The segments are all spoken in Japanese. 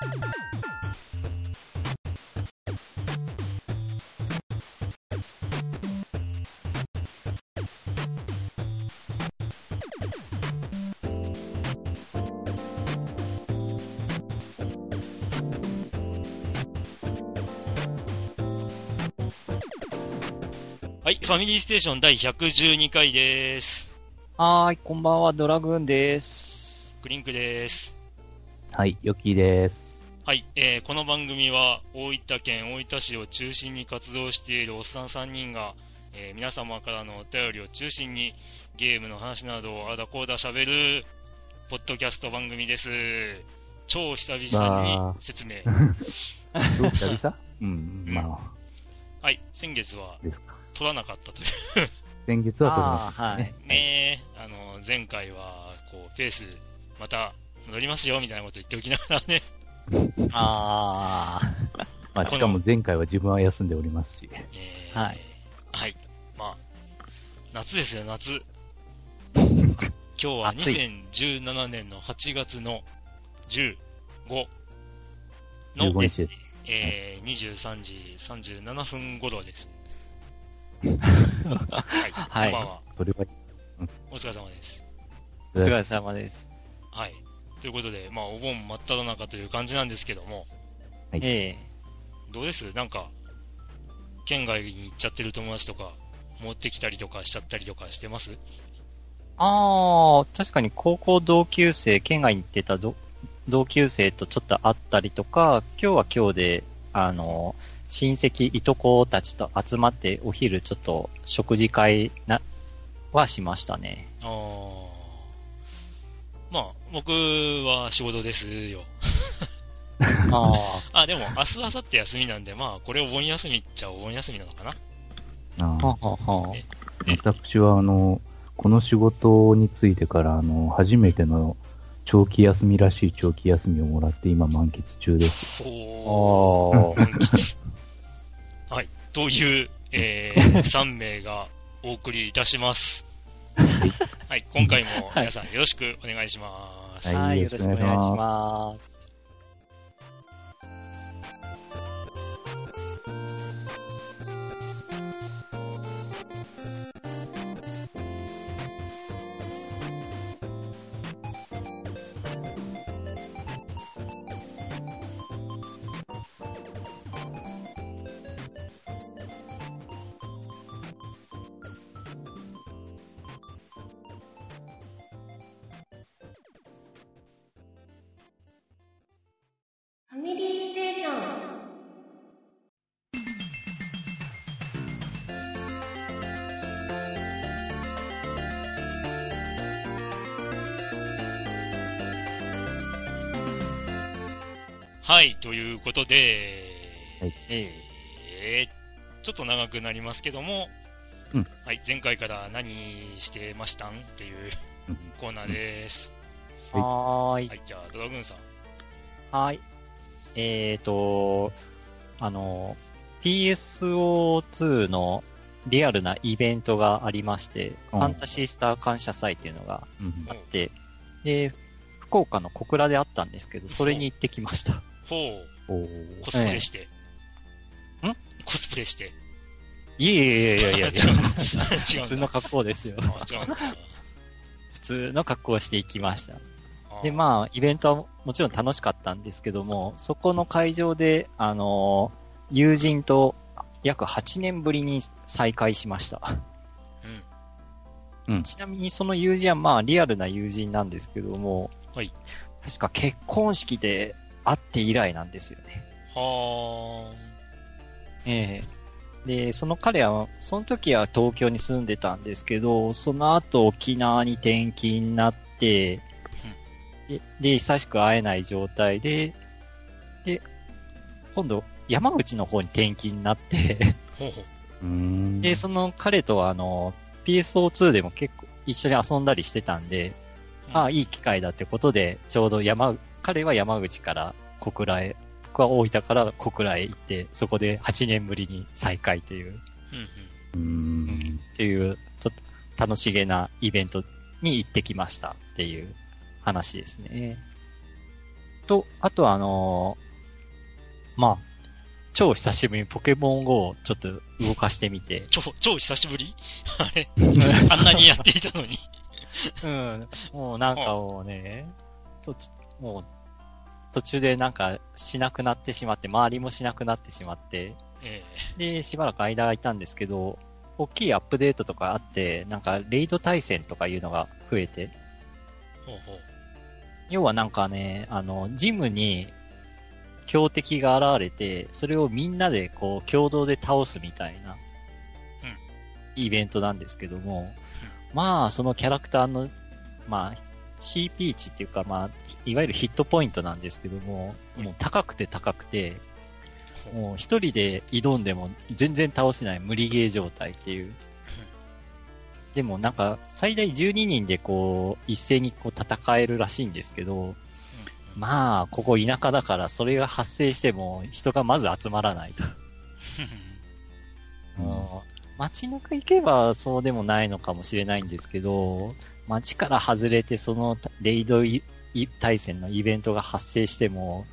はい、ファミリーステーション第112回です。はーい、こんばんは、ドラグーンです。クリンクです。はい、よきです。はい、えー、この番組は大分県大分市を中心に活動しているおっさん3人が、えー皆様からのお便りを中心にゲームの話などをあだこうだ喋るポッドキャスト番組です。超久々に説明。どう 久々？うん、うんまはい、先月はあ、ですか。撮らなかったという。先月は撮りまあーしたね。ねえ、あの、前回は、こう、ペース、また戻りますよ、みたいなこと言っておきながらね。あ まあ、しかも前回は自分は休んでおりますし。えはい。はい。まあ、夏ですよ、夏。今日は暑い2017年の8月の15 15の、日です。えー、23時37分頃です。はい。はいこんばんは。それは、お疲れ様です。ー、お疲れ様です。はい。ということで、まあ、お盆真っ只中という感じなんですけども、はい。ええ。どうです？なんか、県外に行っちゃってる友達とか、持ってきたりとかしちゃったりとかしてます？ああ、確かに高校同級生、県外に行ってたど同級生とちょっと会ったりとか、今日は今日で、あの、親戚、いとこたちと集まってお昼ちょっと食事会な、はしましたね。あーまあ、僕は仕事ですよ。ああ、でも、明日、明後日休みなんで、まあ、これお盆休みっちゃお盆休みなのかなああ、はーはは私は、あの、この仕事についてから、あの、初めての長期休みらしい長期休みをもらって、今満喫中です。おー、あ 満喫。はい。という、えー、3名がお送りいたします。はい。今回も皆さんよろしくお願いします。はいはい、よろしくお願いしよます。はい。ということで、はいええーちょっと長くなりますけども、うんはい。前回から何してましたんっていううんコーナーです。えはーいは。い。じゃあ、ドラグーンさん。はい。えーと、あの、PSO2 のリアルなイベントがありまして、うんファンタシースター感謝祭っていうのがうんあって、で、福岡の小倉であったんですけど、それに行ってきました。4、おーコスプレして。ええん？コスプレして。いえいえいやいやいや、違う。普通の格好ですよ。あ違うんだ。普通の格好をして行きました。あで、まあ、イベントはもちろん楽しかったんですけども、そこの会場で、あの友人と約8年ぶりに再会しました。うん。ちなみにその友人はまあリアルな友人なんですけども、はい。確か結婚式で会って以来なんですよね。はええ。で、その彼は、その時は東京に住んでたんですけど、その後沖縄に転勤になって、で、で久しく会えない状態で、で、今度山口の方に転勤になって。で、その彼とはあの、PSO2 でも結構一緒に遊んだりしてたんで、ああ、いい機会だってことで、ちょうど山、彼は山口から小倉へ、僕は大分から小倉へ行って、そこで8年ぶりに再会という、うんうん。うーん。っていう、ちょっと楽しげなイベントに行ってきましたっていう話ですね。と、あとあのーまあ、超久しぶりにポケモン GO をちょっと動かしてみて、超、超久しぶり？あれ？あんなにやっていたのに。うん、もうなんかもうね、とちもう、途中でなんかしなくなってしまって、周りもしなくなってしまって、えで、しばらく間が空いたんですけど、大きいアップデートとかあって、なんかレイド対戦とかいうのが増えて、えほうほう。要はなんかね、あの、ジムに強敵が現れて、それをみんなでこう共同で倒すみたいな、イベントなんですけども、まあ、そのキャラクターの、まあ、CP 値っていうか、まあ、いわゆるヒットポイントなんですけども、もう高くて高くて、もう一人で挑んでも全然倒せない無理ゲー状態っていう。でもなんか最大12人でこう一斉にこう戦えるらしいんですけど、まあここ田舎だからそれが発生しても人がまず集まらないと。うん街中行けばそうでもないのかもしれないんですけど、街から外れてそのレイド対戦のイベントが発生しても、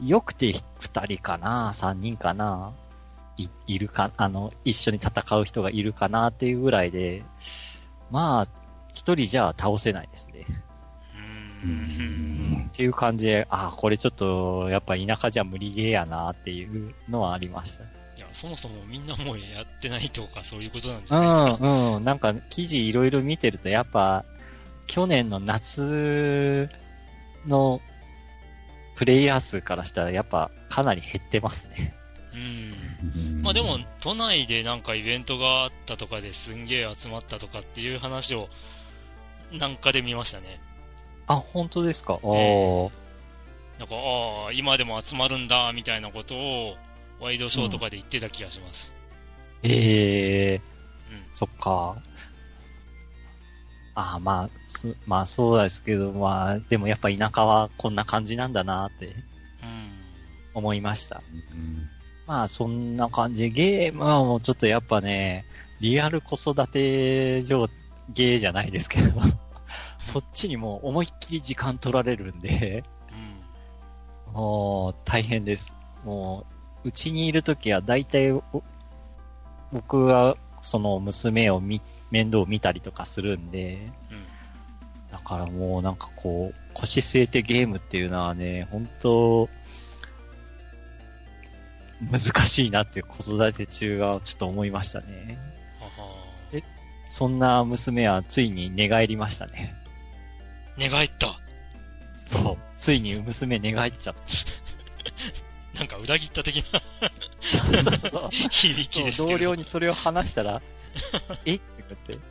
よくて2人かな、3人かな、いいるか、あの、一緒に戦う人がいるかなっていうぐらいで、まあ、一人じゃ倒せないですね。っていう感じで、ああ、これちょっと、やっぱ田舎じゃ無理ゲーやなっていうのはありました。いや、そもそもみんなもうやってないとかそういうことなんじゃないですか。うん、うん。なんか、記事いろいろ見てると、やっぱ、去年の夏のプレイヤー数からしたら、やっぱ、かなり減ってますね。うん。うんまあでも、都内でなんかイベントがあったとかですんげえ集まったとかっていう話を、なんかで見ましたね。あ、本当ですか？えおーなんか、ああ、今でも集まるんだ、みたいなことを、ワイドショーとかで言ってた気がします。ええうん。そっか。ああ、まあ、すまあそうですけど、まあ、でもやっぱ田舎はこんな感じなんだなってうん。思いました。うんまあそんな感じ。ゲームはもうちょっとやっぱね、リアル子育て上、ゲーじゃないですけど、そっちにもう思いっきり時間取られるんで、うん。もう大変です。もう、うちにいるときは大体お、僕はその娘を見、面倒を見たりとかするんで、うん。だからもうなんかこう、腰据えてゲームっていうのはね、本当難しいなって子育て中はちょっと思いましたね。ははそんな娘はついに寝返りましたね。寝返った。そう。ついに娘寝返っちゃっ なんか裏切った的なた。そうそう。響きそうですけど。同僚にそれを話したら、え？って言って、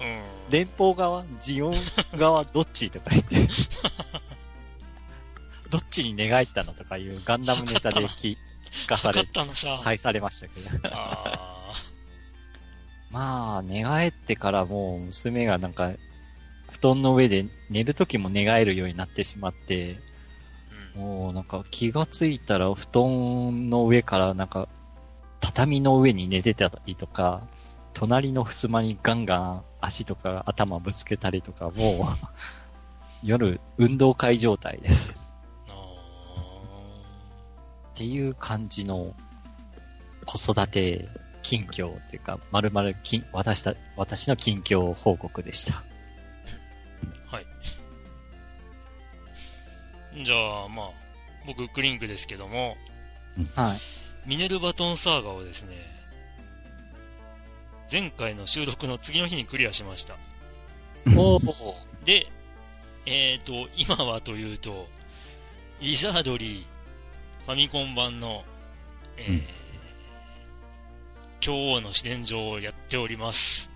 うん。連邦側ジオン側どっち？とか言って、どっちに寝返ったのとかいうガンダムネタで聞聞かされ。返されましたけど。あまあ、寝返ってからもう娘がなんか、布団の上で寝るときも寝返るようになってしまって。もうなんか気がついたら布団の上からなんか、畳の上に寝てたりとか、隣の襖にガンガン足とか頭ぶつけたりとか、もう、夜運動会状態です。っていう感じの子育て近況っていうか、まるまる、私の近況報告でした。じゃあ、まあ、僕、クリンクですけども、はい。ミネルバトンサーガをですね、前回の収録の次の日にクリアしました。おーで、えっ、と、今はというと、ウィザードリー、ファミコン版の、えーうん女王の試練場をやっております。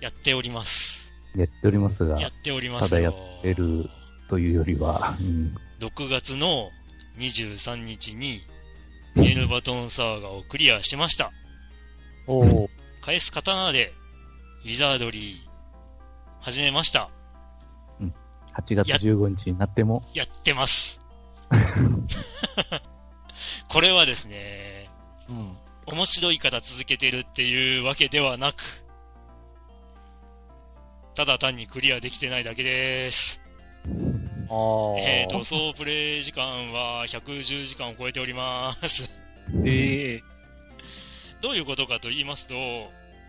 やっております。やっておりますがや、っておりますただやよってるというよりは、うん6月の23日に、ミネルバトンサーガをクリアしました。おー返す刀で、ウィザードリー、始めました。8月15日になっても、やってます。これはですね、うん。面白いから続けてるっていうわけではなく、ただ単にクリアできてないだけです。あえーと、総プレイ時間は110時間を超えております。ええどういうことかと言いますと、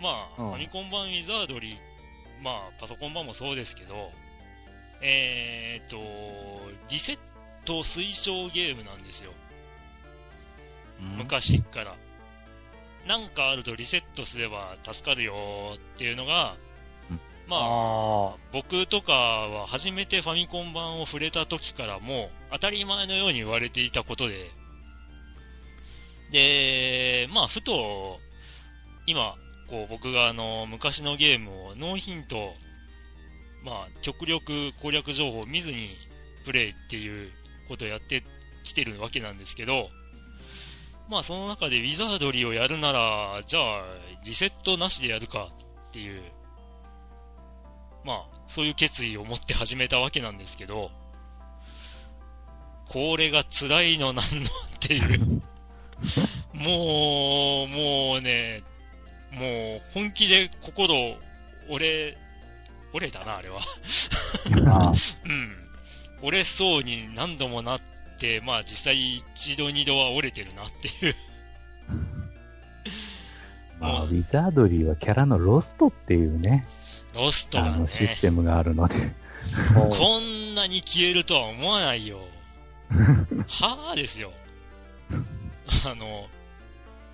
まあ、うんファミコン版ウィザードリー、まあ、パソコン版もそうですけど、えーと、リセット推奨ゲームなんですよ。昔から。なんかあるとリセットすれば助かるよっていうのが、うんまあ、あ僕とかは初めてファミコン版を触れた時からもう当たり前のように言われていたことで、で、まあ、ふと、今、こう僕があの、昔のゲームをノーヒント、まあ、極力攻略情報を見ずにプレイっていうことをやってきてるわけなんですけど、まあその中でウィザードリーをやるなら、じゃあリセットなしでやるかっていう、まあそういう決意を持って始めたわけなんですけど、これが辛いのなんのっていう、もう、もうね、もう本気で心折れ、折れたな、あれは。あうん。折れそうに何度もなって、まあ実際一度二度は折れてるなっていう。まあ、ウィザードリーはキャラのロストっていうね、ロストがねあの、システムがあるので、こんなに消えるとは思わないよ。はぁですよ。あの、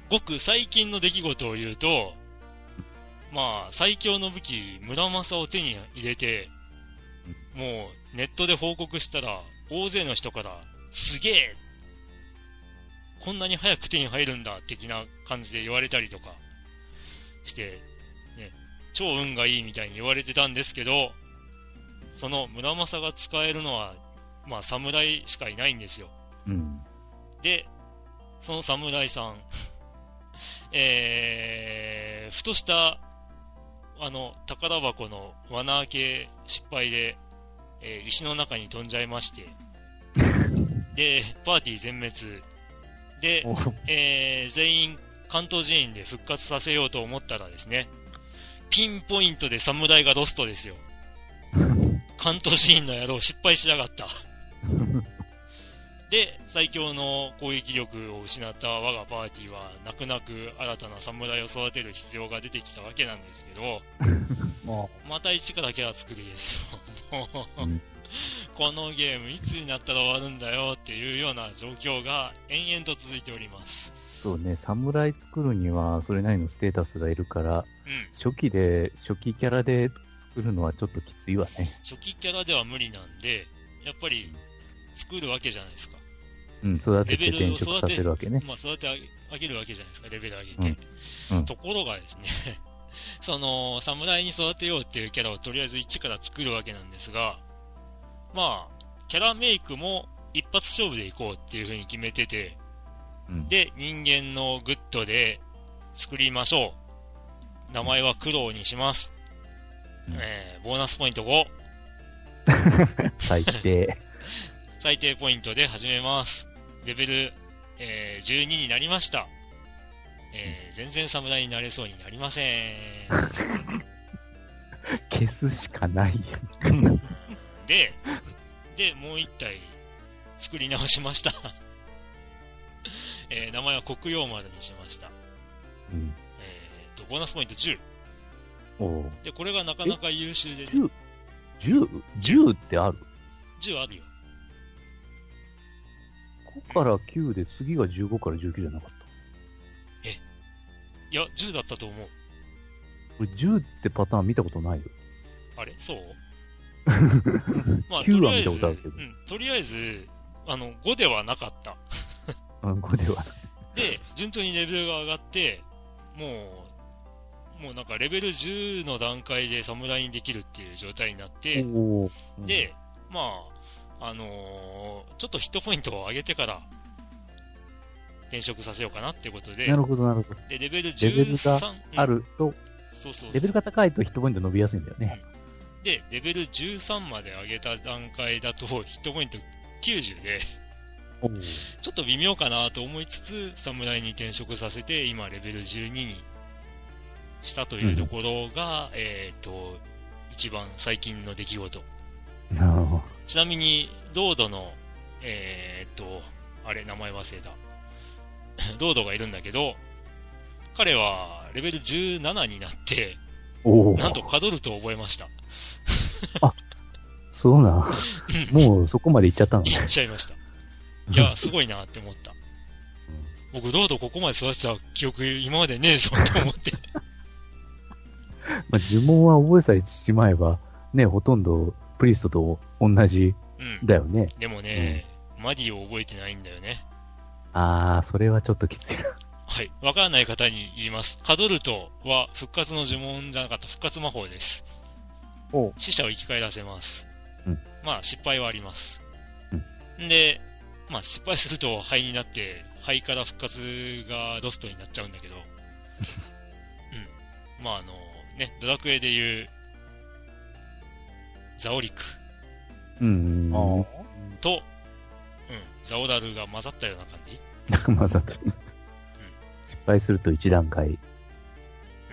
ごく最近の出来事を言うと、まあ、最強の武器、村正を手に入れて、もう、ネットで報告したら、大勢の人から、すげえこんなに早く手に入るんだ、的な感じで言われたりとかして、ね、超運がいいみたいに言われてたんですけど、その村正が使えるのは、まあ、侍しかいないんですよ。うん。で、その侍さん、えー、ふとした、あの、宝箱の罠開け失敗で、えー石の中に飛んじゃいまして、で、パーティー全滅。で、おえー全員関東人員で復活させようと思ったらですね、ピンポイントで侍がロストですよ。関東人員の野郎失敗しやがった。で、最強の攻撃力を失った我がパーティーは、泣く泣く新たな侍を育てる必要が出てきたわけなんですけど、もまた一からキャラ作りですよ。このゲームいつになったら終わるんだよっていうような状況が延々と続いております。そうね、侍作るにはそれなりのステータスがいるから、うん。初期で、初期キャラで作るのはちょっときついわね。初期キャラでは無理なんで、やっぱり作るわけじゃないですか。うん、育ててレベルを転職さ育てせるわけね。まあ、育て上げるわけじゃないですか、レベル上げて。うんうんところがですね、その、侍に育てようっていうキャラをとりあえず一から作るわけなんですが、まあ、キャラメイクも一発勝負でいこうっていう風に決めてて、うん、で、人間のグッドで作りましょう。名前は苦労にします。うんえー、ボーナスポイント5。最低。最低ポイントで始めます。レベル、えー12になりました。えー全然侍になれそうになりません。消すしかないやん。で、で、もう一体作り直しました。えー名前は黒曜丸にしました。うん。ボーナスポイント10。おうで、これがなかなか優秀で、ね、10、10、10ってある？10あるよ。5から9で次が15から19じゃなかった？いや、10だったと思う。これ10ってパターン見たことないよ。あれ？そう？まあ、9は見たことあるけどうん、とりあえず、あの、5ではなかった。うん、5では。で、順調にレベルが上がって、もう、もうなんかレベル10の段階で侍にできるっていう状態になって、おー。で、まあ、あのーちょっとヒットポイントを上げてから、転職させようかなってことでな、るほど、なるほど。で、レベルレベル13、がうん。あると、そうそうそう。レベルが高いとヒットポイント伸びやすいんだよね。で、レベル13まで上げた段階だと、ヒットポイント90で、ちょっと微妙かなと思いつつ、侍に転職させて、今レベル12にしたというところが、えっ、と、一番最近の出来事。なるほあちなみに、ロードの、えーっと、あれ、名前忘れた。ロードがいるんだけど、彼はレベル17になって。なんとカドルトを覚えました。そうなん。もうそこまで行っちゃったのね言。っちゃいました。いや、すごいなって思った。僕、ロードここまで育てた記憶今までねえぞって思って。まあ、呪文は覚えさえしまえば、ね、ほとんどプリストと同じうん。だよね。でもね、マディを覚えてないんだよね。あー、それはちょっときついな。はい。わからない方に言います。カドルトは復活の呪文じゃなかった復活魔法です。お死者を生き返らせます。うんまあ、失敗はあります。んで、まあ、失敗すると灰になって、灰から復活がロストになっちゃうんだけど、うん。まあ、あの、ね、ドラクエでいう、ザオリクうん。と、うん、ザオダルが混ざったような感じ 混ざって。失敗すると一段階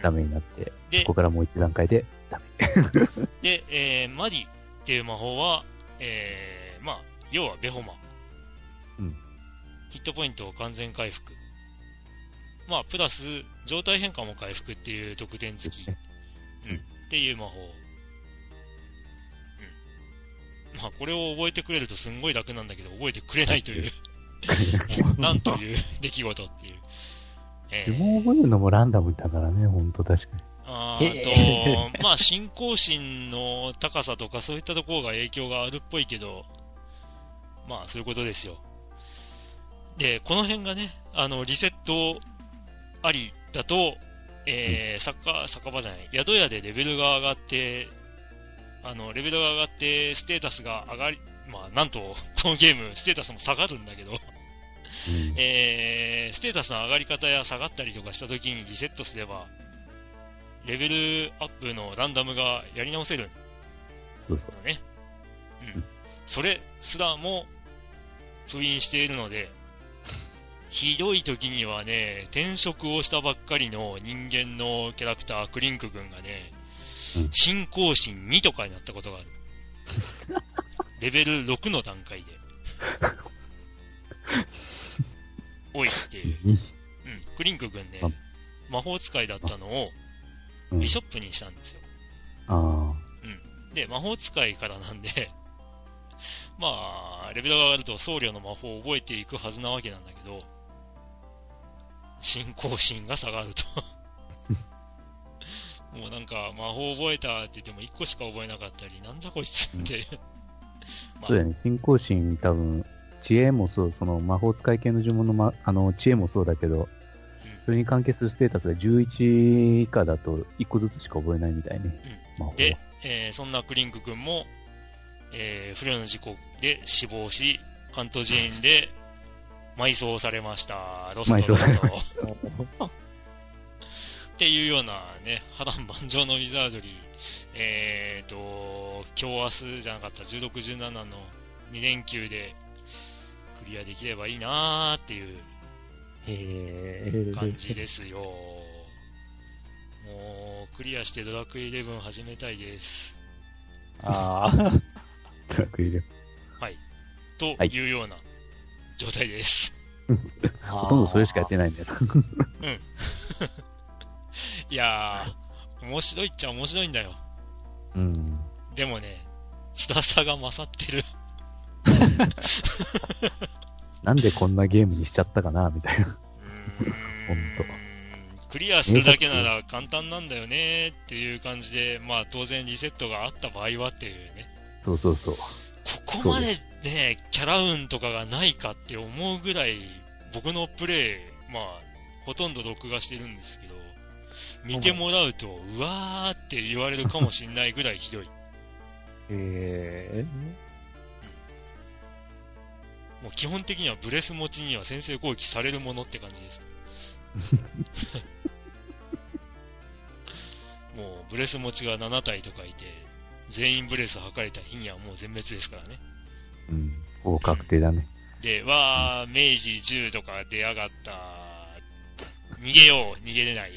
ダメになって、でここからもう一段階でダメ。で、えー、マディっていう魔法は、えー、まあ、要はベホマ。うんヒットポイントを完全回復。まあ、プラス、状態変化も回復っていう特典付き。っていう魔法。うん。まあ、これを覚えてくれるとすんごい楽なんだけど、覚えてくれないという、なんという 出来事っていう。えー呪文を覚えるのもランダムだからね、ほんと確かに。あと、まあ、信仰心の高さとかそういったところが影響があるっぽいけど、まあ、そういうことですよ。で、この辺がね、あの、リセットありだと、えー、酒酒場じゃない、宿屋でレベルが上がって、あの、レベルが上がって、ステータスが上がり、まあ、なんと、このゲーム、ステータスも下がるんだけど、うんえー、ステータスの上がり方や下がったりとかした時にリセットすれば、レベルアップのランダムがやり直せるそうそう。のね。ううんん。それすらも封印しているので、ひどい時にはね、転職をしたばっかりの人間のキャラクター、クリンク君がね、うん信仰心2とかになったことがある。レベル6の段階で。おいっていう。ん、クリンク君ねあ、魔法使いだったのをうんビショップにしたんですよ。あで、魔法使いからなんで、まあ、レベルが上がると僧侶の魔法を覚えていくはずなわけなんだけど、信仰心が下がると。もうなんか、魔法覚えたって言っても1個しか覚えなかったり、なんじゃこいつって。まあ。そうだよね。信仰心多分、知恵もそう、その魔法使い系の呪文の,、ま、あの知恵もそうだけど、それに関係するステータスが11以下だと1個ずつしか覚えないみたいね。魔法はで、えーそんなクリンク君も、えー不慮の事故で死亡し、関東寺院で埋葬されました。ロストロスト。っていうようなね、波乱万丈のウィザードリー、えーと、今日明日じゃなかった16、17の2連休でクリアできればいいなーっていう感じですよ。もう、クリアしてドラクエ11始めたいです。ああ。トラック入れるとはいいうような状態です。ほとんどそれしかやってないんだよな。いやー、面白いっちゃ面白いんだよ。うん。でもね、辛さが勝ってる。なんでこんなゲームにしちゃったかな、みたいな。うーんほんとクリアするだけなら簡単なんだよねっていう感じで、まあ当然リセットがあった場合はっていうね。そうそうそう。ここまでね、キャラ運とかがないかって思うぐらい、僕のプレイ、まあ、ほとんど録画してるんですけど、見てもらうと、うわーって言われるかもしんないぐらいひどい。へもう基本的にはブレス持ちには先制攻撃されるものって感じです。もうブレス持ちが7体とかいて、全員ブレス測れた日にはもう全滅ですからね。うん。ほぼ確定だね。で、わー、明治10とか出やがった。逃げよう、逃げれない。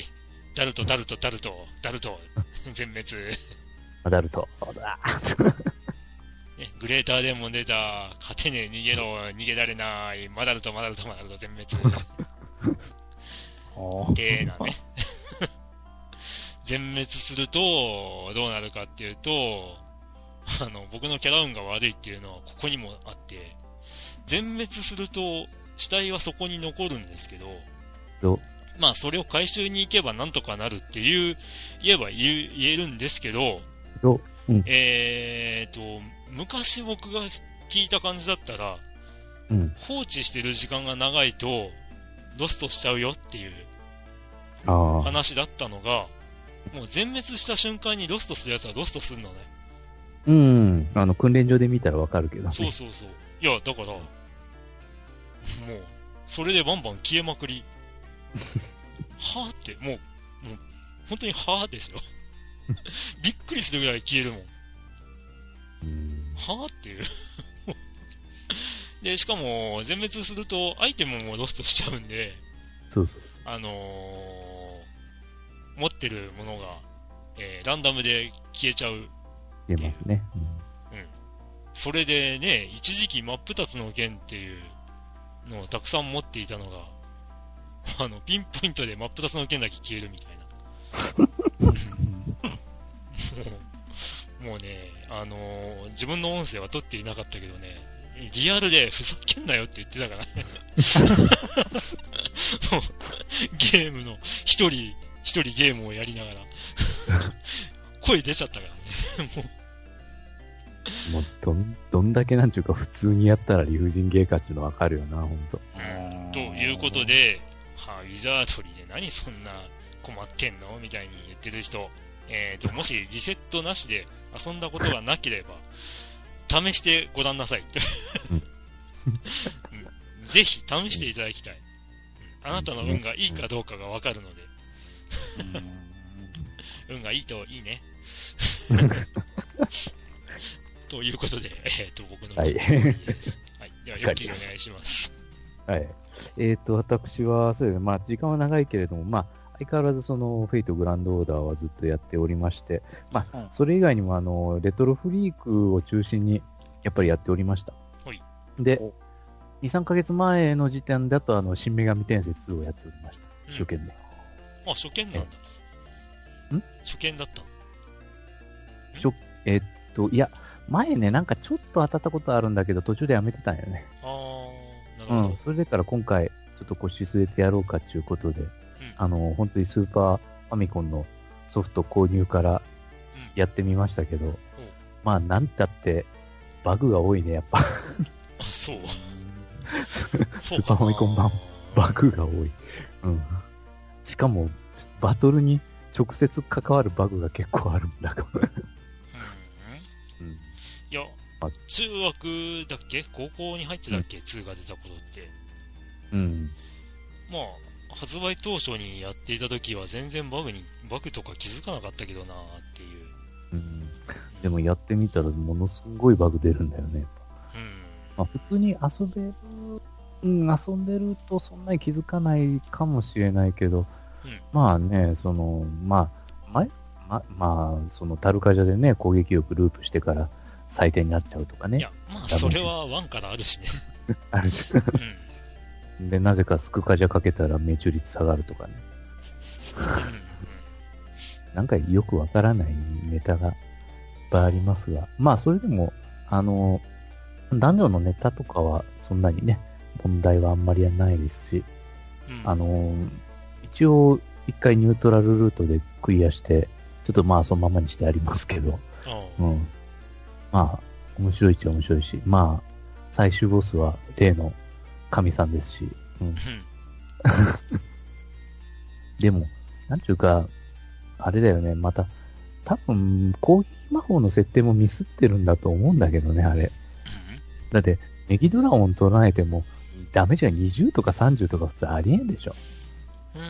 ダルト、ダルト、ダルト、ダルト、全滅。ア ダルト。そうだ。ね、グレーターデーモン出た、勝てねえ、逃げろ、逃げられない、マダルト、マダルト、マダルト、全滅。てなね。全滅すると、どうなるかっていうと、あの、僕のキャラ運が悪いっていうのはここにもあって、全滅すると、死体はそこに残るんですけど、どまあ、それを回収に行けばなんとかなるっていう、言えば言えるんですけど、どえーと、昔僕が聞いた感じだったら、うん。放置してる時間が長いと、ロストしちゃうよっていう。話だったのが、もう全滅した瞬間にロストするやつはロストするのね。うん。あの、訓練場で見たらわかるけどね。そうそうそう。いや、だから、もう、それでバンバン消えまくり。はぁって、もう、もう、本当にはぁですよ。びっくりするぐらい消えるもん。うん。はぁっていう。で、しかも、全滅すると、アイテムもロストしちゃうんで、そうそうあのー、持ってるものが、えーランダムで消えちゃう。出ますね。それでね、一時期真っ二つの剣っていうのをたくさん持っていたのが、あの、ピンポイントで真っ二つの剣だけ消えるみたいな。も うもうね、あのー自分の音声は取っていなかったけどね、リアルでふざけんなよって言ってたからね。も うゲームの、一人、一人ゲームをやりながら、声出ちゃったからね。もううん。もう、どん、どんだけなんちゅうか、普通にやったら理不尽ゲーかっていうのわかるよな、ほんと。うんということで、はあ、ウィザードリーで何そんな困ってんのみたいに言ってる人、えーと、もしリセットなしで遊んだことがなければ、試してごらんなさい。ぜひ試していただきたい。うんあなたの運がいいかどうかがわかるので、運がいいといいね。ということで、えーと、僕のはい。はい。では、よきお願いします。はい。えっ、と、私は、そうですね、まあ、時間は長いけれども、まあ、相変わらずその、フェイトグランドオーダーはずっとやっておりまして、まあ、うんそれ以外にも、あの、レトロフリークを中心に、やっぱりやっておりました。はいでお、2、3ヶ月前の時点だと、あの、新女神転生2をやっておりました。うん一生懸命。あ、初見なんだ。ん？初見だったの初えっと、いや、前ね、なんかちょっと当たったことあるんだけど、途中でやめてたんよね。あー、なるほど。うん。それでから今回、ちょっと腰据えてやろうかっていうことで、あの、本当にスーパーファミコンのソフト購入からうんやってみましたけど、まあ、なんたって、バグが多いね、やっぱ。あ、そう。スーパーファミコン版バグが多い。うん。しかも、バトルに直接関わるバグが結構あるんだから。うん。うん。いやあ、中学だっけ？高校に入ってたっけ、?2 が出た頃って。うん。まあ、発売当初にやっていた時は全然バグに、バグとか気づかなかったけどなーっていう。うん。でもやってみたらものすごいバグ出るんだよね。うん。まあ、普通に遊べる、うん、遊んでるとそんなに気づかないかもしれないけど、うんまあね、その、まあ、前、ま、まあ、そのタルカジャでね、攻撃力ループしてから最低になっちゃうとかねいや。、まあ、それは1からあるしね。あるじうん。で、なぜかスクカジャかけたら命中率下がるとかね。うんなんかよくわからないネタがいっぱいありますが、まあそれでも、あの、男女のネタとかはそんなにね、問題はあんまりないですし、うん。あの、一応一回ニュートラルルートでクリアして、ちょっとまあそのままにしてありますけど、あうん。まあ、面白いっちゃ面白いし、まあ、最終ボスは例の神さんですし、うん。うん。でも、なんちゅうか、あれだよね、また、多分、攻撃魔法の設定もミスってるんだと思うんだけどね、あれ。だって、ネギドラゴン唱えても、ダメージが20とか30とか普通ありえんでしょ。うん。うー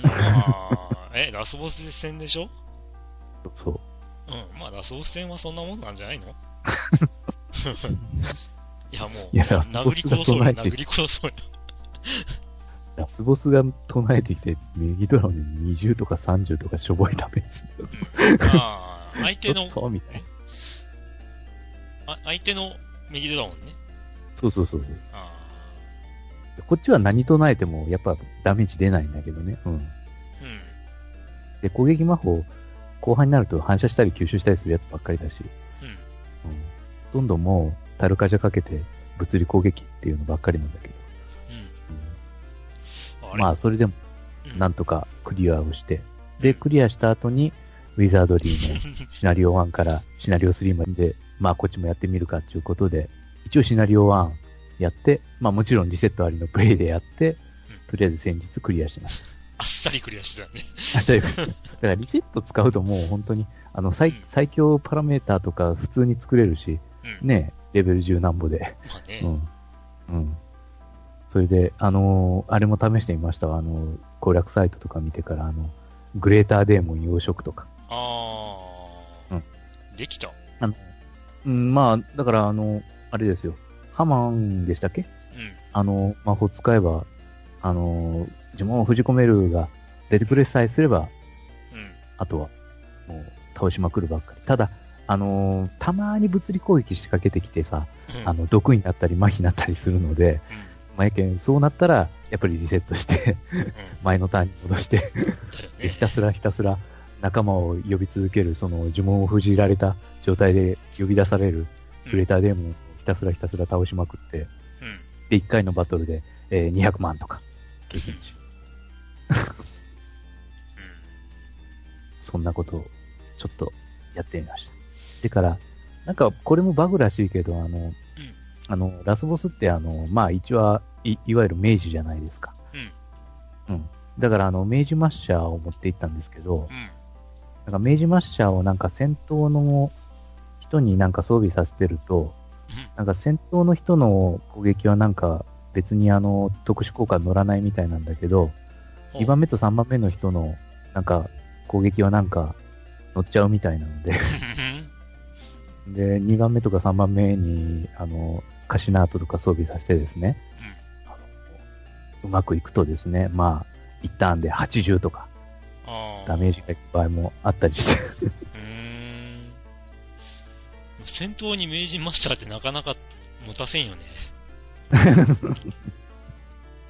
ん。まあ、え、ラスボス戦でしょ？そう。うん。まあ、ラスボス戦はそんなもんなんじゃないの？いや、もう、いやラスボスが殴り殺そうよ、唱えて殴り殺そうよ。ラスボスが唱えてきて、ネギドラゴンで20とか30とかしょぼいダメージ。まあ、相手のちょっとみたいな。あ相手の右手だもんね。そうそうそうそう。あこっちは何唱えても、やっぱダメージ出ないんだけどね。うん。あ。うん。で、攻撃魔法、後半になると反射したり吸収したりするやつばっかりだし、うん。うん。どんどんもう、タルカジャかけて、物理攻撃っていうのばっかりなんだけど。うん。うん、まあ、それでも、うん、なんとかクリアをして、で、クリアした後に、ウィザードリーのシナリオ1からシナリオ3まで、まあ、こっちもやってみるかっていうことで、一応シナリオ1やって、まあ、もちろんリセットありのプレイでやって、とりあえず先日クリアしました。あっさりクリアしてたね。あそうです。だからリセット使うともう本当に、あの最うん最強パラメーターとか普通に作れるし、うん。ね、レベル10なんぼで。まあね。うん。うん。それで、あのーあれも試してみましたわ。あのー攻略サイトとか見てから、あの、グレーターデーモン養殖とか。ああ。うん。できた。うん、まあ、だから、あの、あれですよ。ハマンでしたっけ？うん。あの、魔法使えば、あの、呪文を封じ込めるが出てくれさえすれば、うん。あとは、もう、倒しまくるばっかり。ただ、あのーたまに物理攻撃仕掛けてきてさ、うん。あの、毒になったり麻痺になったりするので、うん。まあ、やけん、そうなったら、やっぱりリセットして、うん。前のターンに戻して。ひたすらひたすら仲間を呼び続ける、その呪文を封じられた状態で呼び出されるうんクレーターデーモンをひたすらひたすら倒しまくって、うん。で、1回のバトルで、えー200万とか経験値。そんなことをちょっとやってみました。でから、なんかこれもバグらしいけど、あの、あの、ラスボスってあの、まあ一応はい、いわゆる明治じゃないですか。うん。うん。だからあの、明治マッシャーを持って行ったんですけどう、ん。なんか明治マッシャーをなんか戦闘の人になんか装備させてると、なんか戦闘の人の攻撃はなんか別にあの、特殊効果乗らないみたいなんだけど、うん。2番目と3番目の人のなんか攻撃はなんか乗っちゃうみたいなので、で、2番目とか3番目に、あの、カシナートとか装備させてですね、うまくいくとですね、まあ、一ターンで80とか。ダメージがいく場合もあったりして。戦闘に名人マスターってなかなか持たせんよね。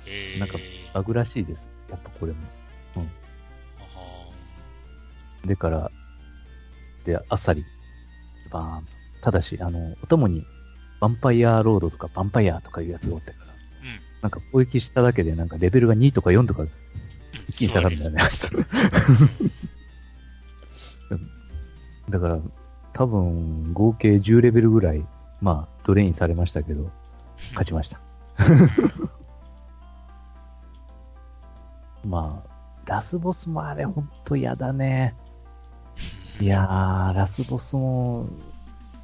えー、なんかバグらしいです。やっぱこれも。あでから、で、あっさり、ズバーンと。ただし、あの、お供に、ヴァンパイアロードとかヴァンパイアとかいうやつがおってから、ーうん。なんか攻撃しただけで、なんかレベルが2とか4とかうん一気に下がるんだよね、あいつ。だから、多分、合計10レベルぐらい、まあ、ドレインされましたけど、勝ちました。まあ、ラスボスもあれ、ほんと嫌だね。いやー、ラスボスも、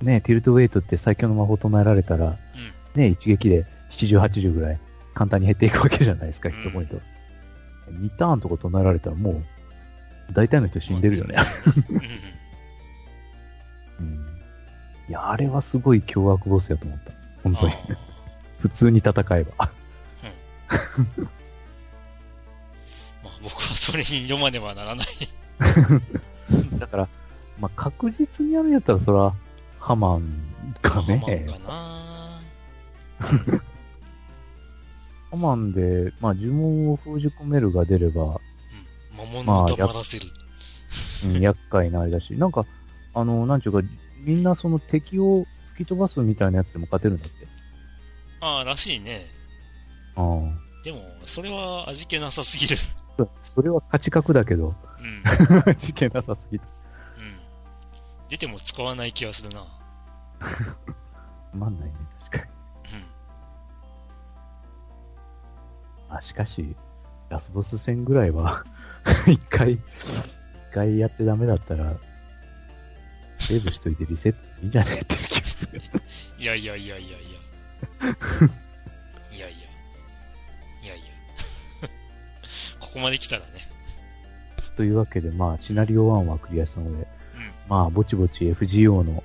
ね、ティルトウェイトって最強の魔法唱えられたら、うん。ね、一撃で70、80ぐらい簡単に減っていくわけじゃないですか、うんヒットポイント。2ターンとか唱えられたらもう、大体の人死んでるよね。うん。うん。いや、あれはすごい凶悪ボスやと思った。本当に。普通に戦えば。まあ僕はそれに挑まねばならない。だから、まあ、確実にやるんやったら、そら、ハマンかね。まあかな ハマンで、まあ、呪文を封じ込めるが出れば、うん。魔物を黙らせる。うん、厄介なあれだし、なんか、あの、なんちゅうか、みんなその敵を吹き飛ばすみたいなやつでも勝てるんだって。ああ、らしいね。あでも、それは味気なさすぎる。あ。それは勝ち確だけど、うん。事件なさすぎる。うん。出ても使わない気がするな。つまんないね、確かに。うん。あ、しかし、ラスボス戦ぐらいは、一回、一回やってダメだったら、セーブしといてリセットいいんじゃねえっていう気がする。いやいやいやいやいや。いやいや。いやいや。ここまで来たらね。というわけで、まあ、シナリオ1はクリアしたので、うん。まあ、ぼちぼち FGO の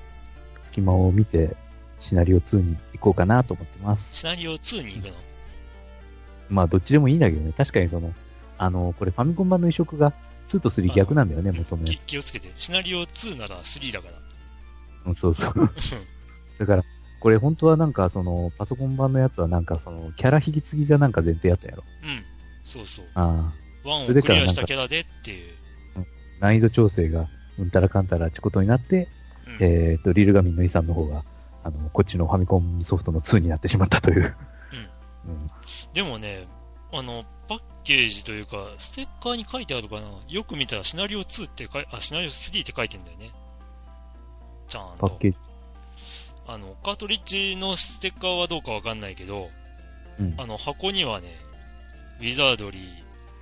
隙間を見て、シナリオ2に行こうかなと思ってます。シナリオ2に行くの？まあ、どっちでもいいんだけどね。確かにその、あの、これファミコン版の移植が2と3逆なんだよね、元のやき気をつけて。シナリオ2なら3だから。つ。うん、そうそう。うんだから、これ本当はなんかその、パソコン版のやつはなんかその、キャラ引き継ぎがなんか前提やったやろ。うん。そうそう。ああ。ワンをクリアしたキャラでっていう。難易度調整がうんたらかんたらあちことになって、うんえっ、と、リルガミンのイさんの方が、あの、こっちのファミコンソフトの2になってしまったという。うん。でもね、あの、パッケージというか、ステッカーに書いてあるかな。よく見たらシナリオ2って書い、あ、シナリオ3って書いてんだよね。ちゃんと。パッケージ。あの、カートリッジのステッカーはどうかわかんないけど、うん。あの、箱にはね、ウィザードリー、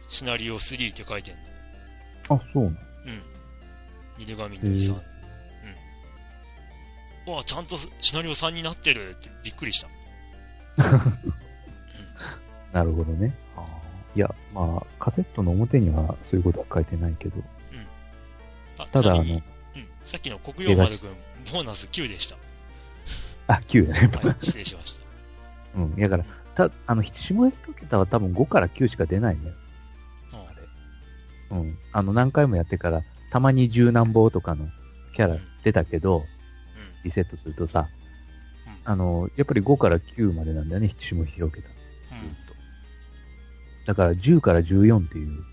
シナリオ3って書いてんの。あ、そうなのうん。ニルガミンのさん。うん。わあ、ちゃんとシナリオ3になってるってびっくりした。なるほどね。いや、まあ、カセットの表にはそういうことは書いてないけど。あただ、あのうん、さっきの国用丸君、ボーナス9でした。あ、9やね、やっぱ。はい、失礼しました。うん。だから、た、あの、下一桁は多分5から9しか出ないね。あうん。あの、何回もやってから、たまに十何本とかのキャラ出たけど、うん。リセットするとさ、うんあの、やっぱり5から9までなんだよね、下一桁。ずっうん。と。だから10から14っていう、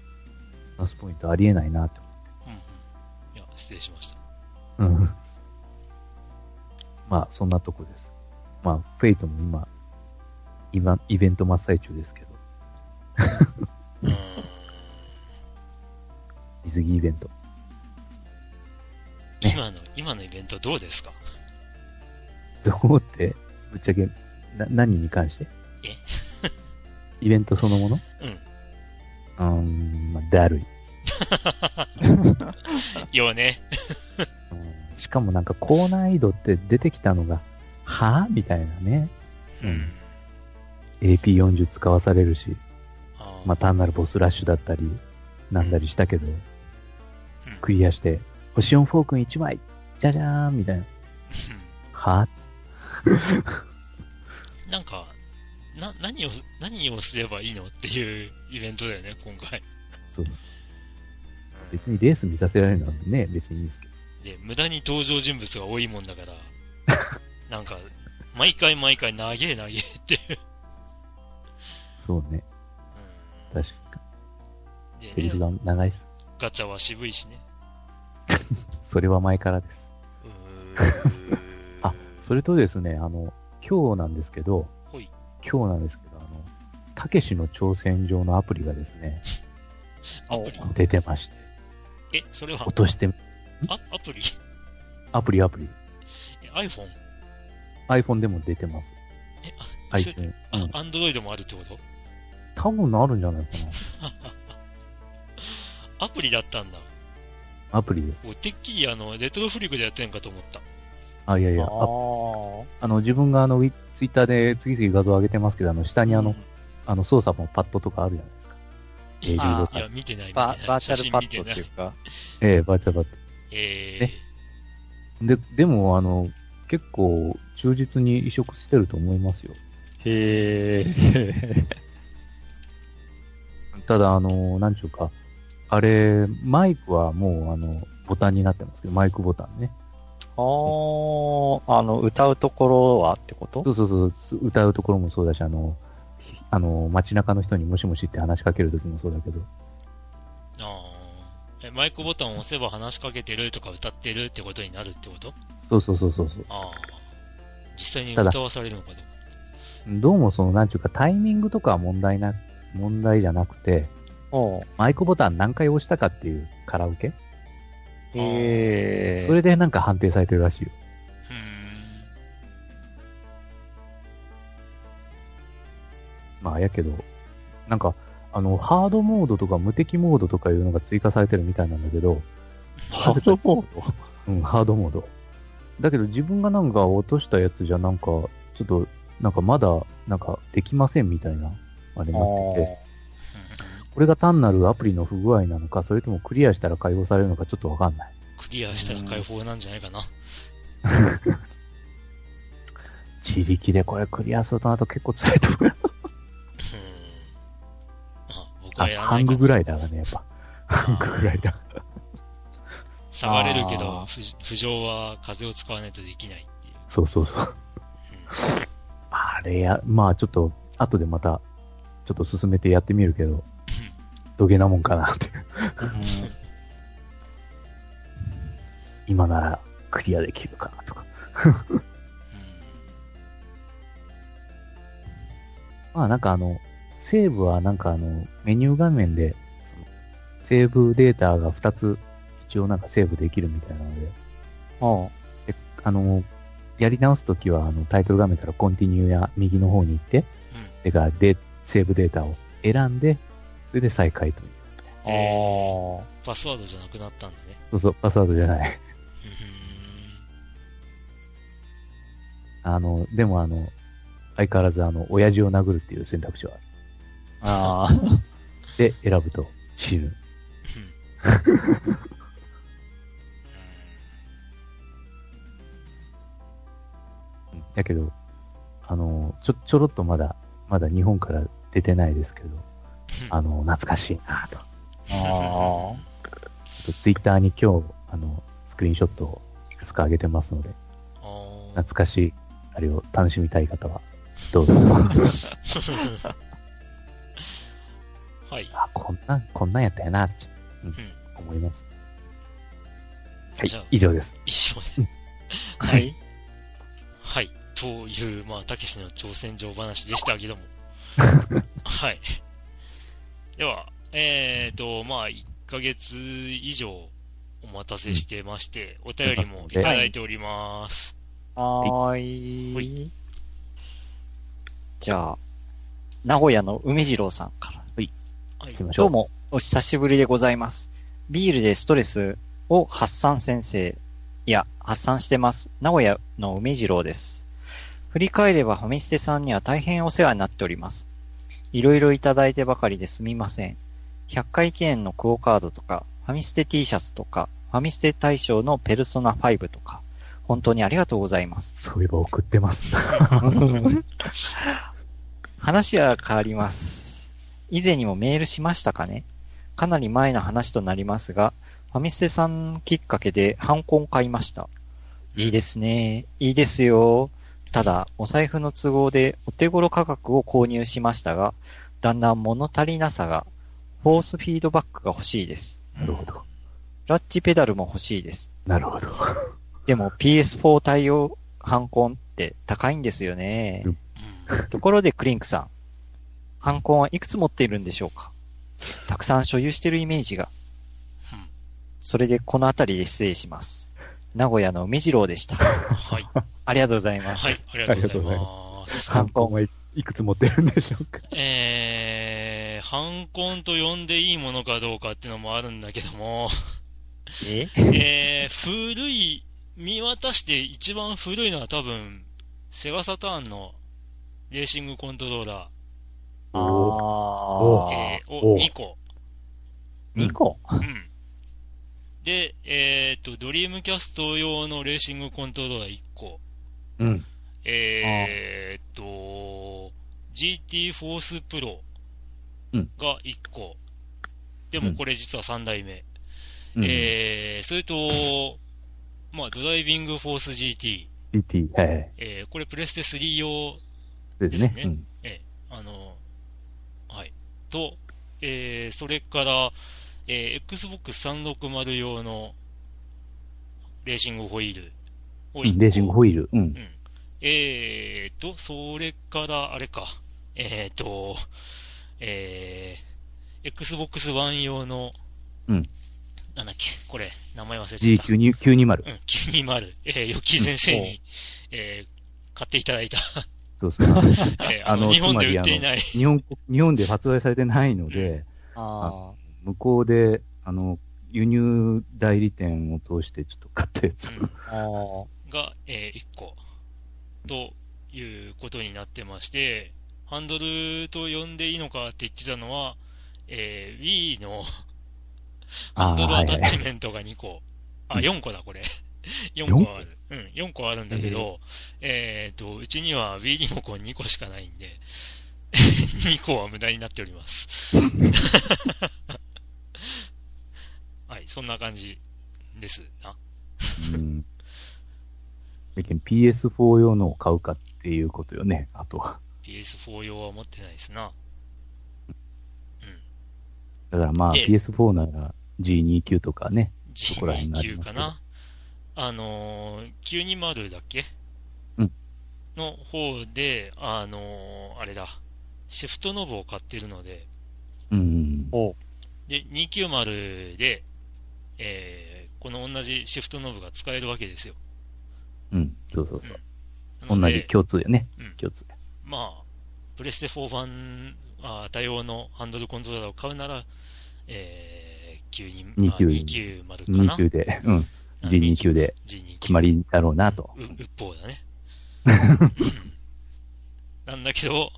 マスポイントありえないなと。うん。うん。いや、失礼しました。うん。まあ、そんなとこです。まあ、フェイトも今、今、イベント真っ最中ですけど。水着イベント。今の、今のイベントどうですか？どうって、ぶっちゃけ、な、何に関して？イベントそのもの？うん。うーん、まあ、だるい。よね。う んしかもなんか高難易度って出てきたのが、はぁみたいなね。うん。AP40 使わされるし、あーまあ単なるボスラッシュだったり、なんだりしたけど、うんクリアして、星4フォークン1枚、じゃじゃーんみたいな。はうん なんか、な、何を、何をすればいいのっていうイベントだよね、今回。そう。別にレース見させられるのはね、別にいいんですけど。で、無駄に登場人物が多いもんだから、なんか、毎回毎回長え長えって。そうね。うん確かでに。セリフね、が長いです。ガチャは渋いしね。それは前からです。あ、それとですね、あの、今日なんですけど。今日なんですけど、あの、たけしの挑戦状のアプリがですね、出てまして、え、それは？落、として、あ、アプリ？アプリアプリ、え iPhone? iPhone でも出てます。え、あ、それ iTunes。うあん。、アンドロイドもあるってこと？多分あるんじゃないか アプリだったんだ。な。アプリです。おてっきりあの、レトロフリックでやってんかと思った。あ、いやいや、ああの、自分があの、ウィツイッターで次々画像上げてますけど、あの、下にあの、うんあの、操作もパッドとかあるじゃないですか。えー、リードあパッいや、見てない、見てない。ババーチャルパッドっていうか、ド。ええバーチャルパッ えー、ド。で、でも、あの、結構、忠実に移植してると思いますよ。へえ。ただ、あの、なんちゅうか、あれ、マイクはもう、あの、ボタンになってますけど、マイクボタンね。あー、あの、歌うところはってこと？そうそうそうそう、歌うところもそうだし、あの、ひあの、街中の人にもしもしって話しかけるときもそうだけど、あーえ、マイクボタンを押せば話しかけてるとか歌ってるってことになるってこと？そうそうそうそうそう。ああ。実際に歌わされるのかと思っどうもその、なんちゅうか、タイミングとかは問題な、問題じゃなくて、マイクボタン何回押したかっていうカラオケ、へえ。それでなんか判定されてるらしいよ。まあ、やけど、なんか、あの、ハードモードとか無敵モードとかいうのが追加されてるみたいなんだけど、ハードモード？うん、ハードモード。だけど自分がなんか落としたやつじゃなんか、ちょっと、なんかまだ、なんかできませんみたいな、あれになってて、これが単なるアプリの不具合なのか、それともクリアしたら解放されるのかちょっとわかんない。クリアしたら解放なんじゃないかな。自力でこれクリアするとなると結構辛いと思うよ。うん。あ。ハングぐらいだからね、やっぱ。ハングぐらいだ。下がれるけど、浮上は風を使わないとできないっていう。そうそうそう。あれや、まあちょっと、後でまた、ちょっと進めてやってみるけど、どげなもんかなって。今ならクリアできるかなとか。うん まあなんかあの、セーブはなんかあの、メニュー画面で、セーブデータが2つ一応なんかセーブできるみたいなので、あであの、やり直すときはあのタイトル画面からコンティニューや右の方に行って、うんてかで、セーブデータを選んで、それで再開という。あ。あパスワードじゃなくなったんだね。そうそう、パスワードじゃない。うんあの、でもあの、相変わらずあの、親父を殴るっていう選択肢はある。あ。ああ。で、選ぶと死ぬ。うんだけど、あの、ちょ、ちょろっとまだ、まだ日本から出てないですけど、あの、懐かしいなと。あツイッターに今日、あの、スクリーンショットをいくつか上げてますので、懐かしい、あれを楽しみたい方は、どうぞ。はい。あ、こんなん、こんなんやったよな、って、うんうん思います。はいじゃあ、以上です。一緒で。あ。はい。はい。という、まあ、たけしの挑戦状話でしたけども。はい。では、えーと、まあ、1ヶ月以上お待たせしてまして、お便りもいただいております。はーい。じゃあ、名古屋の梅次郎さんから。はい行きましょう。どうも、お久しぶりでございます。ビールでストレスを発散先生。いや、発散してます。名古屋の梅次郎です。振り返ればファミステさんには大変お世話になっております。いろいろいただいてばかりですみません。100回記念のクオカードとか、ファミステ T シャツとか、ファミステ大賞のペルソナ5とか、本当にありがとうございます。そういえば送ってます。話は変わります。以前にもメールしましたかね？かなり前の話となりますが、ファミステさんきっかけでハンコン買いました。いいですね。いいですよ。ただ、お財布の都合でお手頃価格を購入しましたが、だんだん物足りなさが、フォースフィードバックが欲しいです。なるほど。クラッチペダルも欲しいです。なるほど。でも PS4 対応ハンコンって高いんですよね。うんところでクリンクさん、ハンコンはいくつ持っているんでしょうか？たくさん所有しているイメージが。うんそれでこの辺りで失礼します。名古屋の梅次郎でした。はい。ありがとうございます。はい。ありがとうございます。ハンコンはいいくつ持ってるんでしょうか？えー、ハンコンと呼んでいいものかどうかっていうのもあるんだけども、え？えー、古い、見渡して一番古いのは多分、セガサターンのレーシングコントローラあー、ー。えー、おを2個？2個？うん。で、えっ、と、ドリームキャスト用のレーシングコントローラー1個。うん。えっ、と、GT フォースプロうんが1個。でもこれ実は3代目。うん。えー、それと、まあ、ドライビングフォース GT。GT、はいはい。えー、これプレステ3用、ですね。ですねあの、はい。と、えー、それから、えー、Xbox 360用のレーシングホイールをうん。一個レーシングホイール？うんう。ん。えーと、それから、あれか、えーと、えー、Xbox One 用の、うん。なんだっけ、これ、名前忘れてた。G920。うん、920、えー、ヨッキー先生に、えー、買っていただいた、そうそう。えー、あの、日本でつまり売っていない、日本、日本で発売されてないので、あ向こうで、あの、輸入代理店を通してちょっと買ったやつ。うん。が、えー、1個、ということになってまして、ハンドルと呼んでいいのかって言ってたのは、えー、Wii のハンドルアタッチメントが2個。あ、うん4個だ、これ。4個ある。うん、4個あるんだけど、えっ、と、うちには Wii リモコン2個しかないんで、2個は無駄になっております。はい、そんな感じですな。うん。だけど PS4 用のを買うかっていうことよね、あとは。PS4 用は持ってないですな。だからまあで PS4 なら G29 とかね。そこら辺があり G29 ますけどかな。あのー、920だっけ？うん。の方で、あのー、あれだ、シフトノブを買ってるので、うん。おで、290で、えー、この同じシフトノブが使えるわけですよ。うん。そうそうそう。なので同じ共通やね。うん共通や。まあ、プレステ4版あ対応のハンドルコントローラーを買うなら、えー、92あ29 290かな。29で、うん。G29 で G29 決まりだろうなと。う、一方だね。うんなんだけど、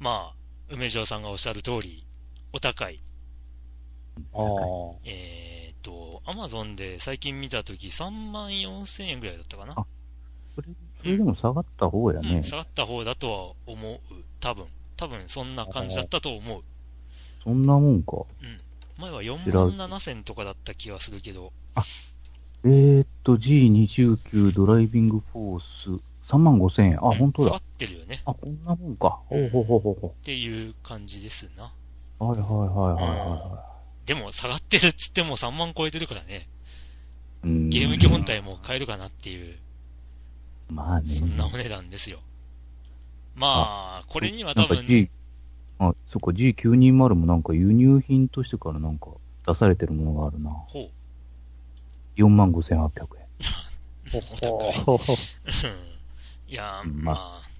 まあ、梅城さんがおっしゃる通り、お高い。あーえっ、と、アマゾンで最近見たとき3万4千円ぐらいだったかな。あそれそれでも下がった方やうん、ね。下がった方だとは思う。多分。多分そんな感じだったと思う。そんなもんか。前は知ら4ん万7千とかだった気がするけど、えーっと、G29 ドライビングフォース3万5千円。あ、うん本当だ下がっ。てるよね。あ、こんなもんか。ほうほうほうほうほっていう感じですな。う。はいはいはいはいはでも下がってるっつっても3万超えてるからね。い。うんゲーム機本体も買えるかなっていう、まあね。そんなお値段ですよ。まあ、これにはなんか多分、G、あ、そっか、G920 もなんか輸入品としてからなんか出されてるものがあるな。ほう。45,800円。お高い。ほほうん いやー、うんままあ、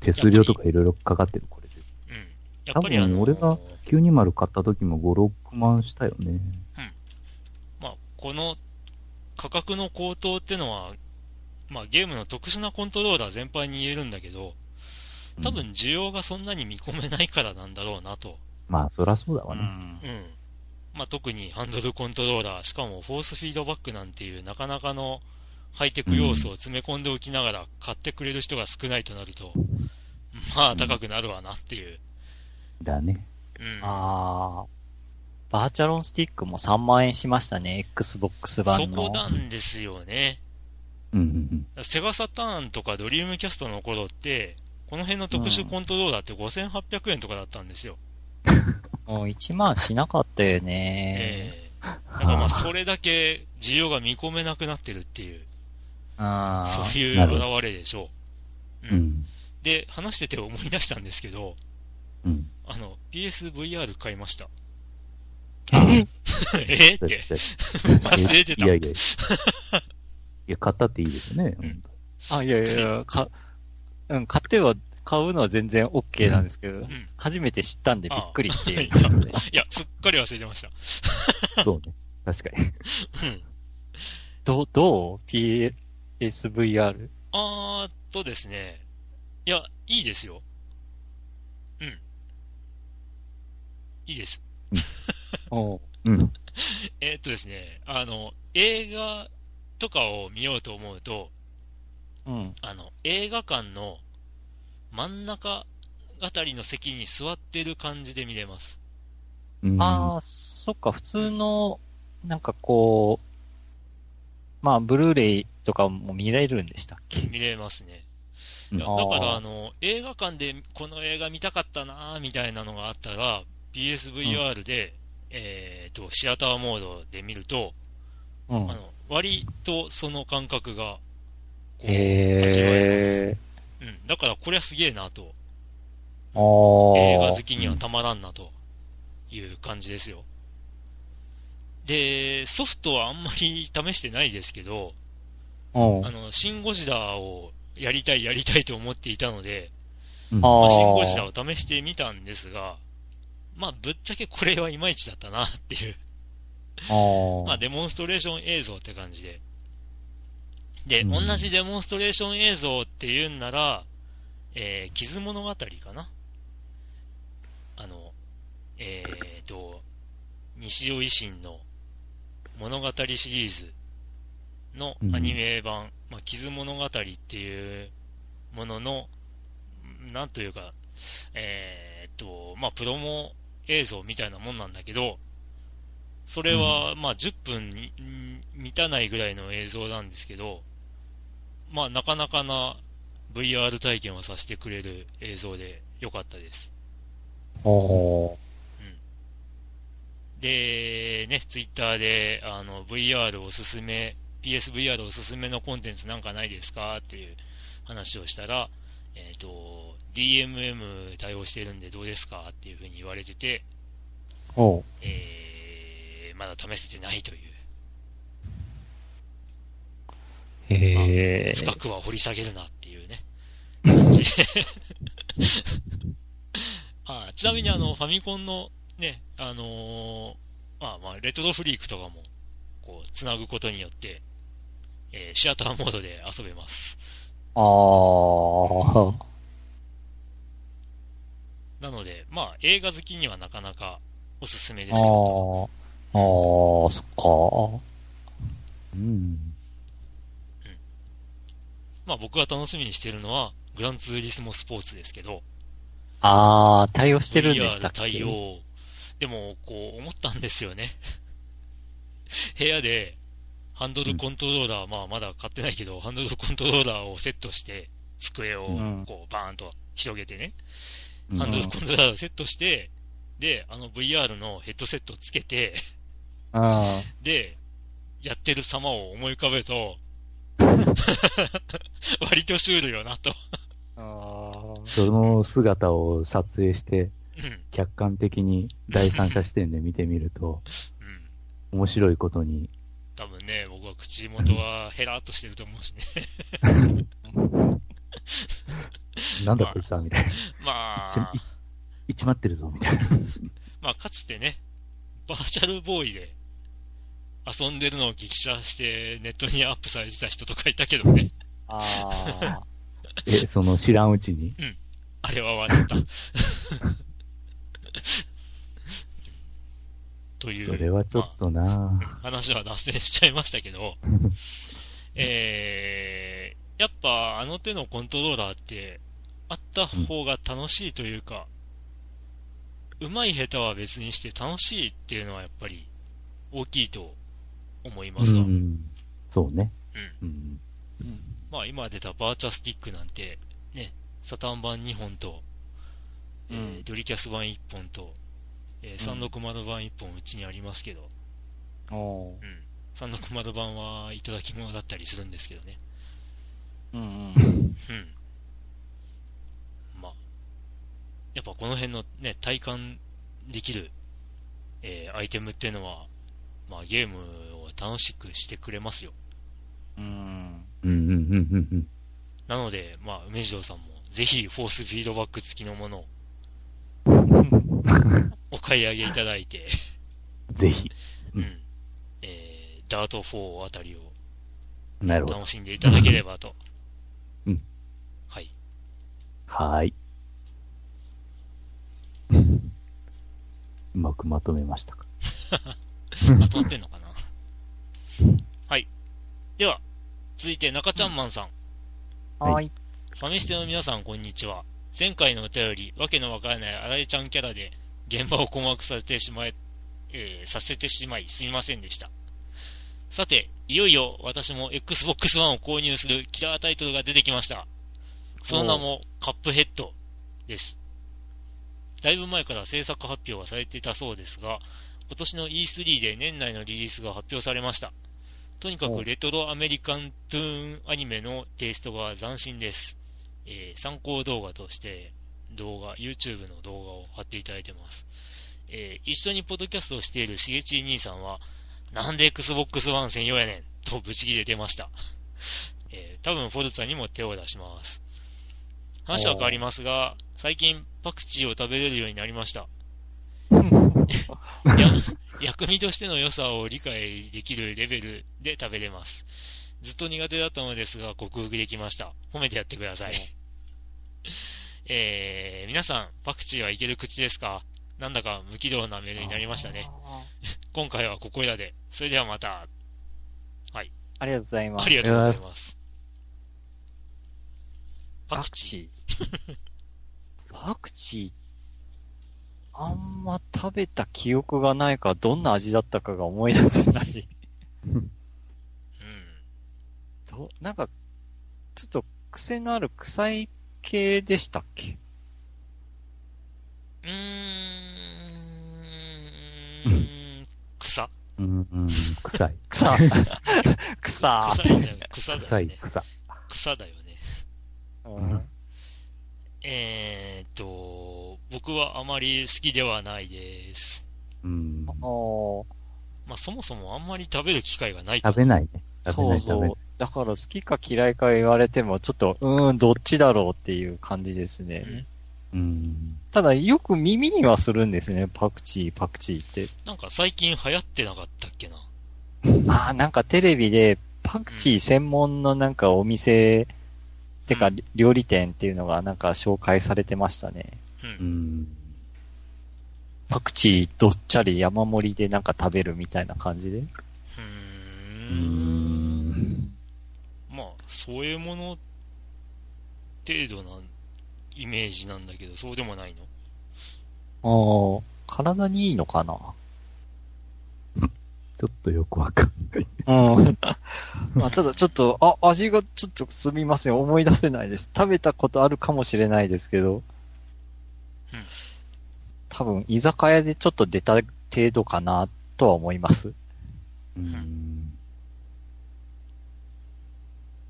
手数料とかいろいろかかってる、これで。うん。やっぱりあの多分俺が920買った時も5、6万したよね。まあ、この価格の高騰ってのは、まあ、ゲームの特殊なコントローラー全般に言えるんだけど、多うん分需要がそんなに見込めないからなんだろうなと。まあ、そらそうだうわね。んうん。まあ、特にハンドルコントローラー、しかもフォースフィードバックなんていうなかなかのハイテク要素を詰め込んでおきながら買ってくれる人が少ないとなると、まあ高くなるわなっていう。だね。うん。ああ。バーチャロンスティックも3万円しましたね、Xbox そ版の。こなんですよね。うんうんうん。セガサターンとかドリームキャストの頃って、この辺の特殊コントローラーって5800円とかだったんですよ。もう1万しなかったよね。ええだからまあそれだけ需要が見込めなくなってるっていう、あそういうなるほ現れでしょう。う。ん。で、話してて思い出したんですけど、うん。あの、PSVR 買いました。あ。え？って、忘れてたいやいやいや。いや、買ったっていいですよね。うんあ、いやいやいや、か、うん、買っては、買うのは全然 OK なんですけど、ん初めて知ったんでびっくりっていう。いや、すっかり忘れてました。そうね。確かに。うん。ど、どう ?PSVR? あーっとですね、いや、いいですよ。うん。いいです。おううん。えーっとですね、あの、映画とかを見ようと思うと、うん。あの、映画館の真ん中あたりの席に座ってる感じで見れます。うんああ、そっか、普通の、なんかこう、まあ、ブルーレイとかも見れるんでしたっけ？見れますね。だから、あの、映画館でこの映画見たかったなーみたいなのがあったら、PSVR で、えっ、と、シアターモードで見ると、うんあ。の、割とその感覚が、こう、味わえ。ます。うん。だからこれはすげえなと。映画好きにはたまらんなという感じですよ。で、ソフトはあんまり試してないですけど、うん。あの、シン・ゴジラをやりたいやりたいと思っていたので、まあシン・ゴジラを試してみたんですが、まあ、ぶっちゃけこれはいまいちだったなっていう、まあ、デモンストレーション映像って感じで。で、うん。同じデモンストレーション映像っていうんなら、えー、傷物語かな？あの、えーと、西尾維新の物語シリーズのアニメ版、まあ、傷物語っていうものの、なんというか、えーっと、まあ、プロモ映像みたいなもんなんだけど、それは、まあ、10分にん満たないぐらいの映像なんですけど、まあ、なかなかな VR 体験をさせてくれる映像で良かったです。おー。で、ね、ツイッターで、あの、VR おすすめ、PSVR おすすめのコンテンツなんかないですかっていう話をしたら、えっ、と、DMM 対応してるんでどうですかっていうふうに言われてて。えー、まだ試せてないという。へえ。深くは掘り下げるなっていうね。感じであ ちなみにあの、ファミコンのね、あのーまあまあ、レトロフリークとかも、こう、つなぐことによって、えーシアターモードで遊べます。あー。なので、まあ、映画好きにはなかなかおすすめですあよー。あー、そっか。うん。まあ、僕が楽しみにしてるのは、グランツーリスモスポーツですけど、あー、対応してるんでしたっ VR け対応。でも、こう、思ったんですよね。部屋で、ハンドルコントローラー、まあ、まだ買ってないけど、ハンドルコントローラーをセットして、机をうん、こう、バーンと広げてね、うんハンドルコントローラーをセットして、で、あの VR のヘッドセットをつけて、うん。で、やってる様を思い浮かべると、割とシュールよなと。その姿を撮影して、うん。客観的に第三者視点で見てみると、うん。面白いことに、多分ね、僕は口元はヘラーっとしてると思うしね。なんだこいつは、みたいな。まあ、いっちまってるぞ、みたいな。まあ、かつてね、バーチャルボーイで遊んでるのを激写してネットにアップされてた人とかいたけどね。あ え、その知らんうちに？あれは笑った。という。それはちょっとなまあ話は脱線しちゃいましたけど、えー、やっぱあの手のコントローラーって、あった方が楽しいというか、うまい下手は別にして楽しいっていうのはやっぱり大きいと思いますわ。うん。そうね。うん。ー。うんまあ今出たバーチャスティックなんて、ね、サタン版2本と、えーうんドリキャス版1本と、えー、360版1本うちにありますけど、おーうん。360版はいただき物だったりするんですけどね。うんうん。うん。まあ、やっぱこの辺のね、体感できる、えーアイテムっていうのは、まあゲームを楽しくしてくれますよ。うん。うんうんうんうんうん。なので、まあ、梅次郎さんも、ぜひ、フォースフィードバック付きのものを お買い上げいただいて、ぜひ。うんうん。えー、ダート4あたりをなるほど。楽しんでいただければと。うん。はい。はーい。うまくまとめましたか。まとまってんのかな？はい。では、続いて中ちゃんマンさん。はーい。ファミステの皆さん、こんにちは。前回のお便り、わけのわからないあられちゃんキャラで、現場を困惑させてしまい、えーさせてしまい、すみませんでした。さて、いよいよ私も Xbox One を購入するキラータイトルが出てきました。その名も、カップヘッドです。だいぶ前から制作発表はされていたそうですが、今年の E3 で年内のリリースが発表されました。とにかくレトロアメリカントゥーンアニメのテイストが斬新です。えー参考動画として動画、YouTube の動画を貼っていただいてます。えー一緒にポッドキャストをしているしげちい兄さんは、なんで Xbox One 専用やねんとブチ切れてました。えー多分フォルツァにも手を出します。話は変わりますが、最近パクチーを食べれるようになりました。薬味としての良さを理解できるレベルで食べれます。ずっと苦手だったのですが、克服できました。褒めてやってください。えー、皆さん、パクチーはいける口ですか？なんだか無軌道なメールになりましたね。今回はここいらで。それではまた。ありがとうございます。ありがとうございます。パパクチー。パクチー、あんま食べた記憶がないから、どんな味だったかが思い出せない。ー。うん。どなんか、ちょっと癖のある臭い系でしたっけ？うーん、草。うん、うん、臭い。草。草。臭いじゃん、草だよね。臭い草。草だよね。うんえーっと、僕はあまり好きではないです。うん。おーまあそもそもあんまり食べる機会がないか食べないね。食べそうない、食べないそう。。だから好きか嫌いか言われても、ちょっと、うーん、どっちだろうっていう感じですね。うん。ただ、よく耳にはするんですね。パクチー、パクチーって。なんか最近流行ってなかったっけな。ああ、なんかテレビで、パクチー専門のなんかお店、てかうん料理店っていうのがなんか紹介されてましたね。う。うんん。パクチーどっちゃり山盛りでなんか食べるみたいな感じで。うん。まあ、そういうもの程度なイメージなんだけど、そうでもないの？ああ、体にいいのかな？ちょっとよくわかんない。うん。まあ、ただちょっと、あ、味がちょっとすみません。思い出せないです。食べたことあるかもしれないですけど。うん多分、居酒屋でちょっと出た程度かな、とは思います。うん。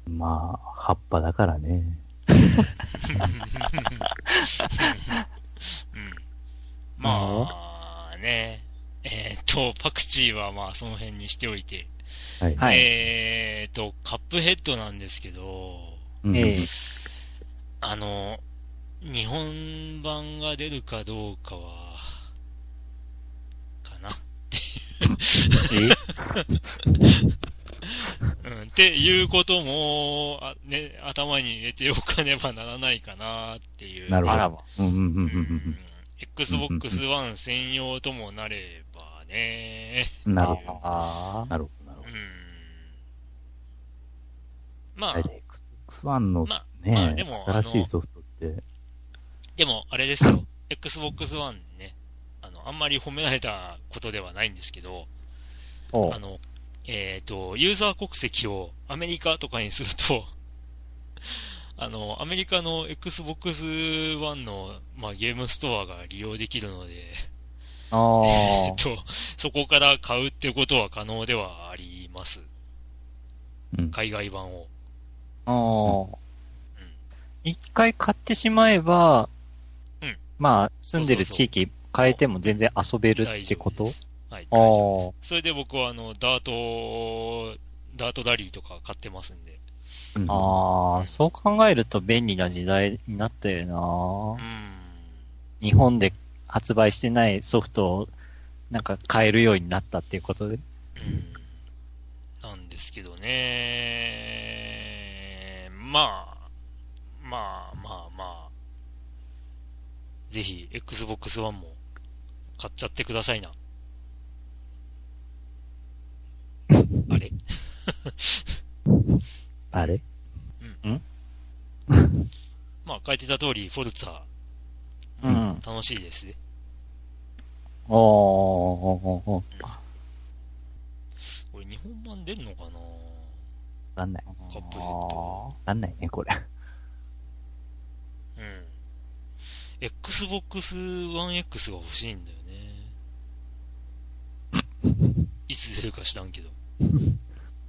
まあ、葉っぱだからね。うん。まあ、ね。えーっと、パクチーはまあその辺にしておいて。はい。はいえーっと、カップヘッドなんですけど、うんええあの、日本版が出るかどうかは、かな。え？うん、っていうことも、あね、頭に入れておかねばならないかなっていう。なるほど。うんうんうんううんん。Xbox One 専用ともなればね。うん。なるほど。あなるほど、なるほど。うん。まあ Xbox One のまあね、まあでも新しいソフトって、でも、あれですよ。Xbox One ね。あの、あんまり褒められたことではないんですけど、おあの、えっ、と、ユーザー国籍をアメリカとかにすると、あの、アメリカの Xbox One の、まあ、ゲームストアが利用できるので、あ えっと、そこから買うっていうことは可能ではあります。うん。海外版を。あ。ああ。一回買ってしまえば、うんまあ、住んでる地域変えても全然遊べるってこと？はい。それで僕はあの、ダート、ダートラリーとか買ってますんで。うんああ、そう考えると便利な時代になったような。ん。日本で発売してないソフトをなんか買えるようになったっていうことで。うん。なんですけどね。まあ、まあまあまあ。ぜひ、Xbox One も買っちゃってくださいな。あれ？あれ？まあ書いてた通り、フォルツァ、うん。楽しいですね。おーおーおーこれ日本版出るのかな？わかんない。カップヘッおド。わかんないね、これ。うん。Xbox One X が欲しいんだよね。いつ出るか知らんけど。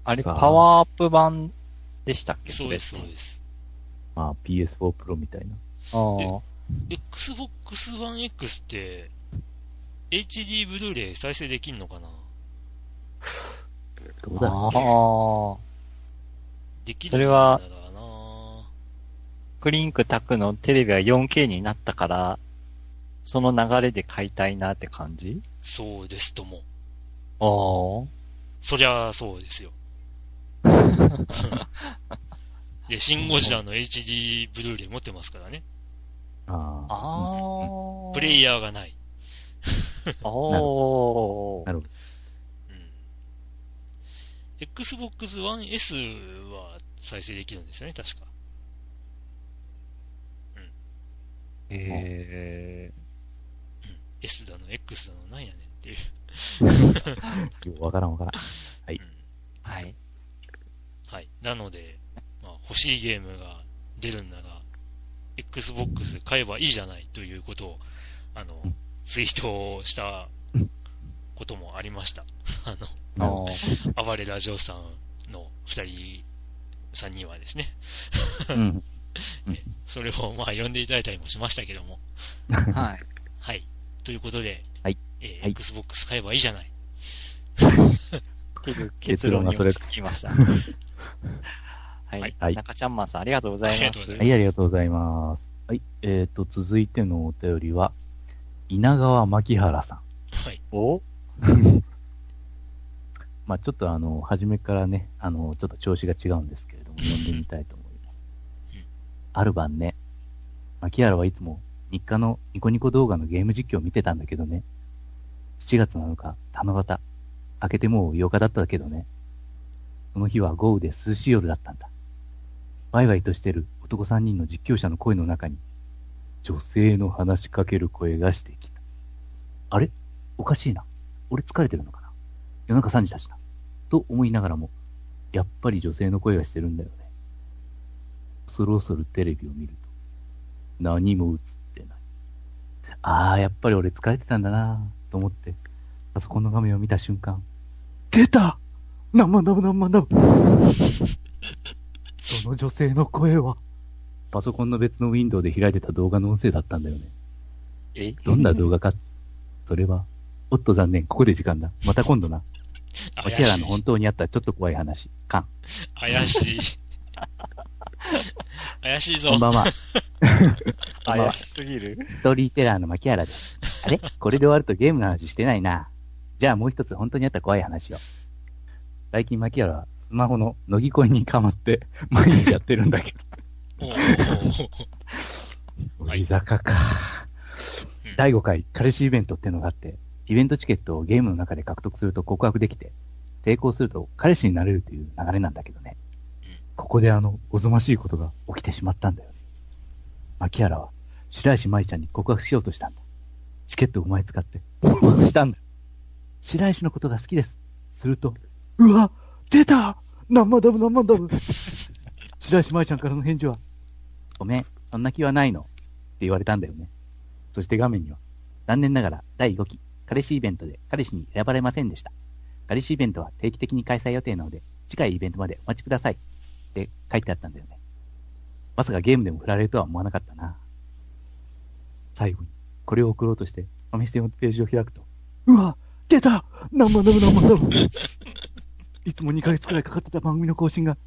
あれ、パワーアップ版でしたっけ？そうです、。そうです。まあ、PS4 Pro みたいな。ああ。Xbox One X って、HD ブルーレイ再生できんのかな？どうだろああ。できるそれはんだろうなクリンクタクのテレビは 4K になったから、その流れで買いたいなって感じ？そうですとも。ああ。そりゃそうですよ。で、シン・ゴジラの HD ブルーレイ持ってますからね。う。ああ。ああ。プレイヤーがない。おー なるほど。うん。Xbox One S は再生できるんですよね、確か。えうん。S だの、X だの、なんやねんっていう。よくわからんわからん。うん。ー、はい。はい。なので、まあ、欲しいゲームが出るんなら、Xbox 買えばいいじゃないということを、あの、ツイートをしたこともありました。あの、あ暴れラジオさんの二人、三人はですね。うん。それをまあ読んでいただいたりもしましたけども。あ。はい。はい。ということで、はい。えーはい Xbox 買えばいいじゃない。っていう結論に結論がそれ落ち着きました。はい。はい中ちゃんマンさん、ありがとうございます。ありがとうございはい、ありがとうございます。はい、えっ、と、続いてのお便りは、稲川牧原さん。はい。お？まあちょっとあの、初めからね、あの、ちょっと調子が違うんですけれども、読んでみたいと思いますうん。ある晩ね、牧原はいつも日課のニコニコ動画のゲーム実況を見てたんだけどね、7月7日、七夕、明けてもう8日だったけどね、その日は豪雨で涼しい夜だったんだ。ワイワイとしてる男3人の実況者の声の中に、女性の話しかける声がしてきた。あれ？おかしいな。俺疲れてるのかな？夜中3時だしな。と思いながらも、やっぱり女性の声がしてるんだよね。そろそろテレビを見ると、何も映ってない。ああ、やっぱり俺疲れてたんだなと思って、パソコンの画面を見た瞬間、出た何万ダブ何万ダブその女性の声は、パソコンの別のウィンドウで開いてた動画の音声だったんだよね。え？どんな動画か、それは、おっと残念、ここで時間だ。また今度な。怪しい。牧原の本当にあったちょっと怖い話。カン。怪しい。怪しいぞこん。ばんは。怪しすぎる。ストーリーテラーの牧原です。あれ？これで終わるとゲームの話してないな。じゃあもう一つ本当にあった怖い話を。最近牧原はスマホの乃木恋にかまって 毎日やってるんだけど。はい乃木坂か。うん第5回彼氏イベントってのがあって、イベントチケットをゲームの中で獲得すると告白できて、成功すると彼氏になれるという流れなんだけどね。ここであの、おぞましいことが起きてしまったんだよね。牧原は、白石舞ちゃんに告白しようとしたんだ。チケットを前使って、告白したんだ。白石のことが好きです。すると、うわ出た何万ダブ何万ダブ 白石舞ちゃんからの返事は、ごめん、そんな気はないの。って言われたんだよね。そして画面には、残念ながら第5期、彼氏イベントで彼氏に選ばれませんでした。彼氏イベントは定期的に開催予定なので、次回イベントまでお待ちください。って書いてあったんだよね。まさかゲームでも振られるとは思わなかったな。最後に、これを送ろうとして、ファミステのページを開くと、うわ出た何万ダブ何万ダブいつも2ヶ月くらいかかってた番組の更新が、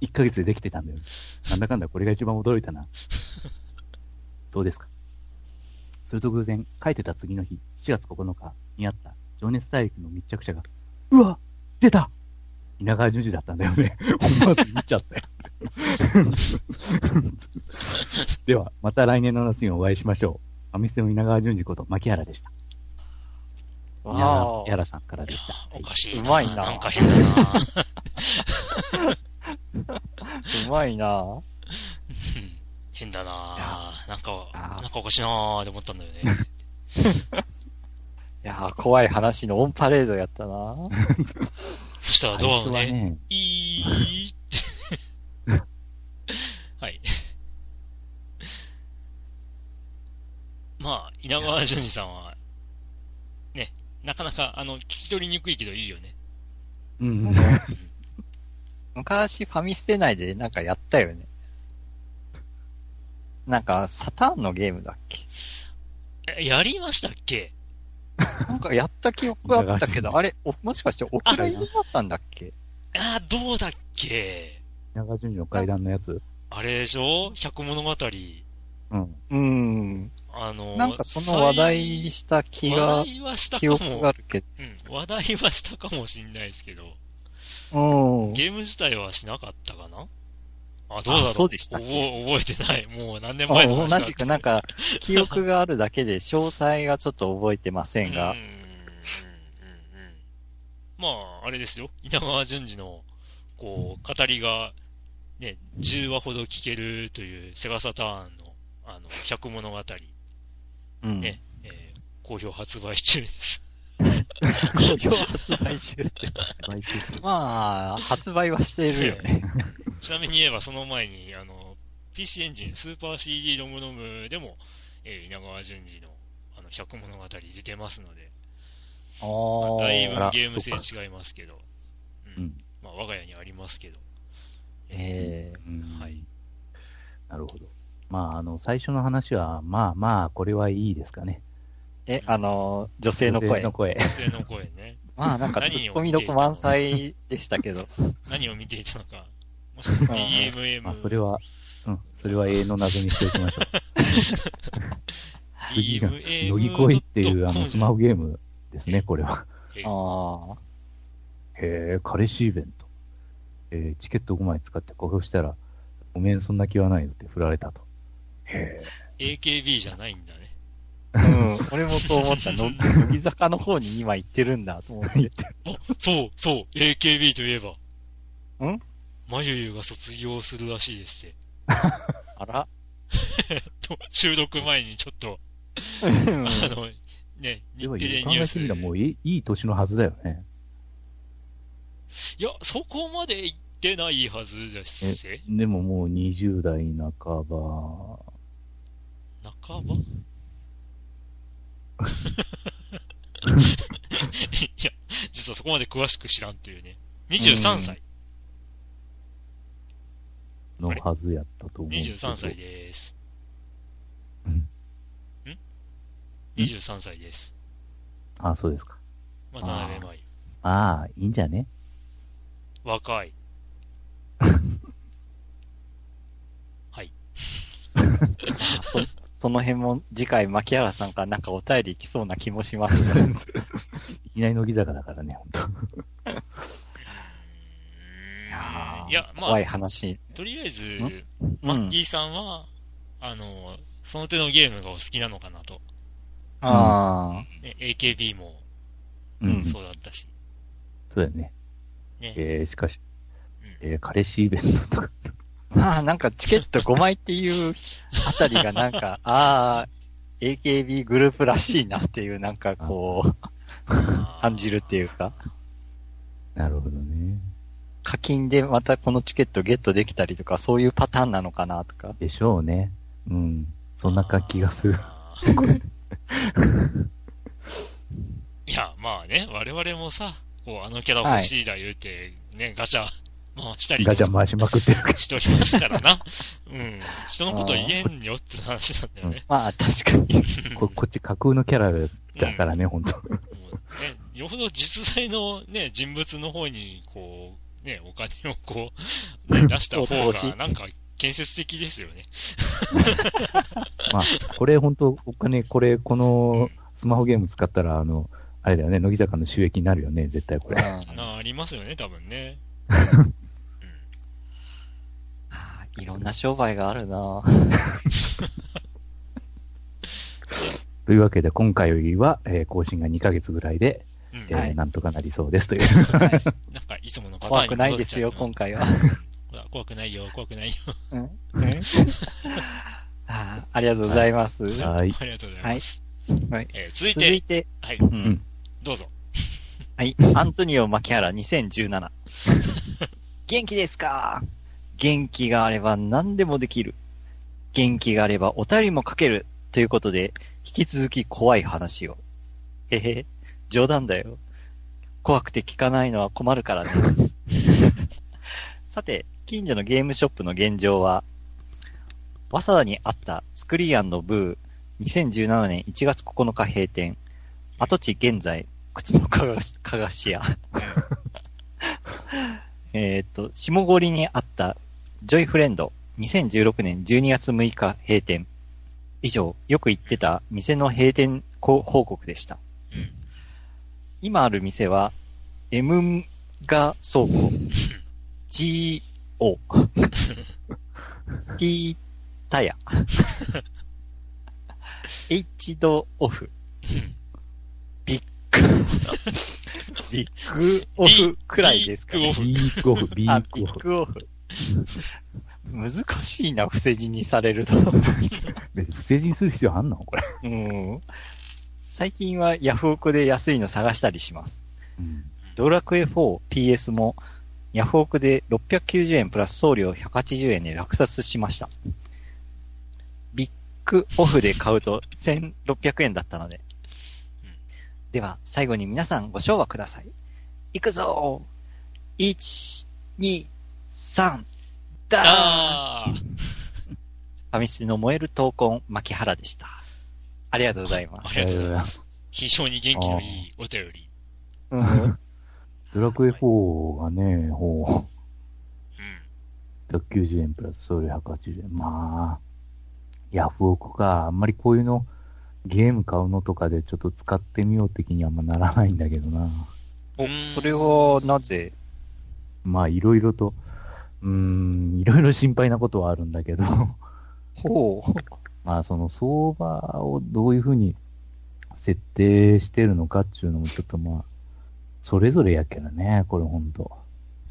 1ヶ月でできてたんだよ。なんだかんだこれが一番驚いたな。どうですか？すると偶然、書いてた次の日、7月9日にあった情熱大陸の密着者が、うわ出た稲川淳二だったんだよね。思わず見ちゃったよ。では、また来年の夏にお会いしましょう。ファミステの稲川淳二こと牧原でした。稲わ川あ牧原さんからでした。おかしいな。うまいななんか変だな。うまいなうん変だななんか、なんかおかしいなーって思ったんだよね。いやー怖い話のオンパレードやったなそしたらドアをね、ね、いーって。はい。まあ、稲川淳二さんは、ね、なかなか、あの、聞き取りにくいけどいいよね。うん。昔ファミステ内でなんかやったよね。なんか、サターンのゲームだっけ？えやりましたっけ？なんかやった記憶あったけど、あれ、おもしかしてオフラインだったんだっけ？あー、どうだっけ？稲川淳二の階段のやつあれでしょ？百物語。うん。うん。あの、なんかその話題した気話が、記憶があ。るけうん、話題はしたかもしんないですけど、ど。うん。ゲーム自体はしなかったかな？あ、どうだろう？あそうでした覚覚えてない。もう何年前の話だ同じくなんか、記憶があるだけで詳細がちょっと覚えてませんがうんうん、うんうんまあ、あれですよ。稲川淳二の、こう、語りが、ね、10話ほど聞けるというセガサターンの、あの、百物語、うん。ね、えー好評発売中です。好評発売中って。まあ、発売はしてるよね。ちなみに言えばその前に、あの、PC エンジン、スーパー CD ロムロムでも、えー稲川淳二の、あの、百物語出てますので、あまあだいぶゲーム性違いますけど、ううんん。まあ、我が家にありますけど、えうんはい。なるほど。まあ、あの、最初の話は、まあまあ、これはいいですかね。ー、え、あの、女性の声女性の。声。女性の声ね。まあなんかツッコミどこ満載でしたけど。何を見ていたのか。もし DMM。まあ、それは、うん、それは永遠の謎にしておきましょう。次が、乃木恋っていうあのスマホゲームですね、これは。えああ。へえ、彼氏イベント。えーチケット5枚使って告白したら、ごめん、そんな気はないよって振られたと。AKB じゃないんだね。うん、俺もそう思った。の乃木坂の方に今行ってるんだと思って。あ、そう、そう、AKB といえば。ん？まゆゆが卒業するらしいですって。あら？と、収録前にちょっと、うんあの、ね、日テレ考ニュースで。もういいいい年のはずだよね。いや、そこまで行ってないはずですぜ。でももう20代半ば。半ば いや、実はそこまで詳しく知らんっていうね。23歳。のはずやったと思うけど。23歳です。うんん ?23 歳です。あ、そうですか。渡辺真由。ああ、いいんじゃね？若い。はい。そその辺も次回、牧原さんからなんかお便り来そうな気もしますね。いきなり乃木坂だからね、ほんと。うーんいや、ま怖いあ、話。とりあえずん、マッキーさんは、あの、その手のゲームがお好きなのかなと。あね、AKB もうん、うんそうだったし。そうだよね。ね。えー、しかし、うんえー、彼氏イベントとか。あ。まあなんかチケット5枚っていうあたりがなんか、ああ、AKB グループらしいなっていうなんかこう、感じるっていうか、なるほどね。課金でまたこのチケットゲットできたりとか、そういうパターンなのかなとか。でしょうね。うん。そんな気がする。いや、まあね、我々もさ、こう、あのキャラ欲しいだ言うて、ね、ガチャガチャ回しまくってるから。しておりますからな。うん。人のこと言えんよって話なんだよね。まあ確かに。ここっち架空のキャラだからね、ほんと。もうね、よほど実在のね、人物の方に、こう、ね、お金をこう、ね 出した方が、なんか、建設的ですよね。まあ、これほんと、お金、これ、このスマホゲーム使ったら、あの、あれだよね、乃木坂の収益になるよね、絶対これ。うんなありますよね、多分ね。いろんな商売があるな というわけで、今回は、えー更新が2ヶ月ぐらいで、うん。うんえーはいなんとかなりそうですという。なんか、いつものパターン怖にくないですよ、今回は。ほ ら怖くないよ、怖くないよ。あーありがとうございます。ははい。ありがとうございます。い。えー続い続いて、て、はい、うんどうぞ。はい。アントニオ・牧原2017。元気ですか？元気があれば何でもできる。元気があればお便りも書ける。ということで、引き続き怖い話を。へへ、冗談だよ。怖くて聞かないのは困るからね。さて、近所のゲームショップの現状は、早稲田にあったスクリーンブー2017年1月9日閉店。跡地現在、靴のかがし、かがし屋。えーっと、下郡にあったジョイフレンド2016年12月6日閉店。以上、よく行ってた店の閉店報告でした。うん。今ある店は、M が倉庫、G O、T タヤ、H ドオフ、うんビッグオフくらいですかね。ビークオフ、ビあー、クビオフ。ッグオフ。難しいな、伏せ字にされると。別に不正字にする必要あんのこれ。うん。最近はヤフオクで安いの探したりします。うん。ドラクエ 4PS もヤフオクで690円プラス送料180円で落札しました。ビッグオフで買うと1600円だったので。では、最後に皆さんご唱和ください。いくぞー !1、2、3、ダーンあーファミスの燃える闘魂、牧原でした。ありがとうございます。ありがとうございます。非常に元気のいいお便り。うんドラクエ4がね、ほうん。う、190円プラス送料180円。まあ、ヤフオクか。あんまりこういうの、ゲーム買うのとかでちょっと使ってみよう的にあんまならないんだけどな。お、それはなぜ？まあ、いろいろと、うーん、いろいろ心配なことはあるんだけど、ほう。まあ、その相場をどういうふうに設定してるのかっていうのもちょっとまあ、それぞれやけどね、これほんと。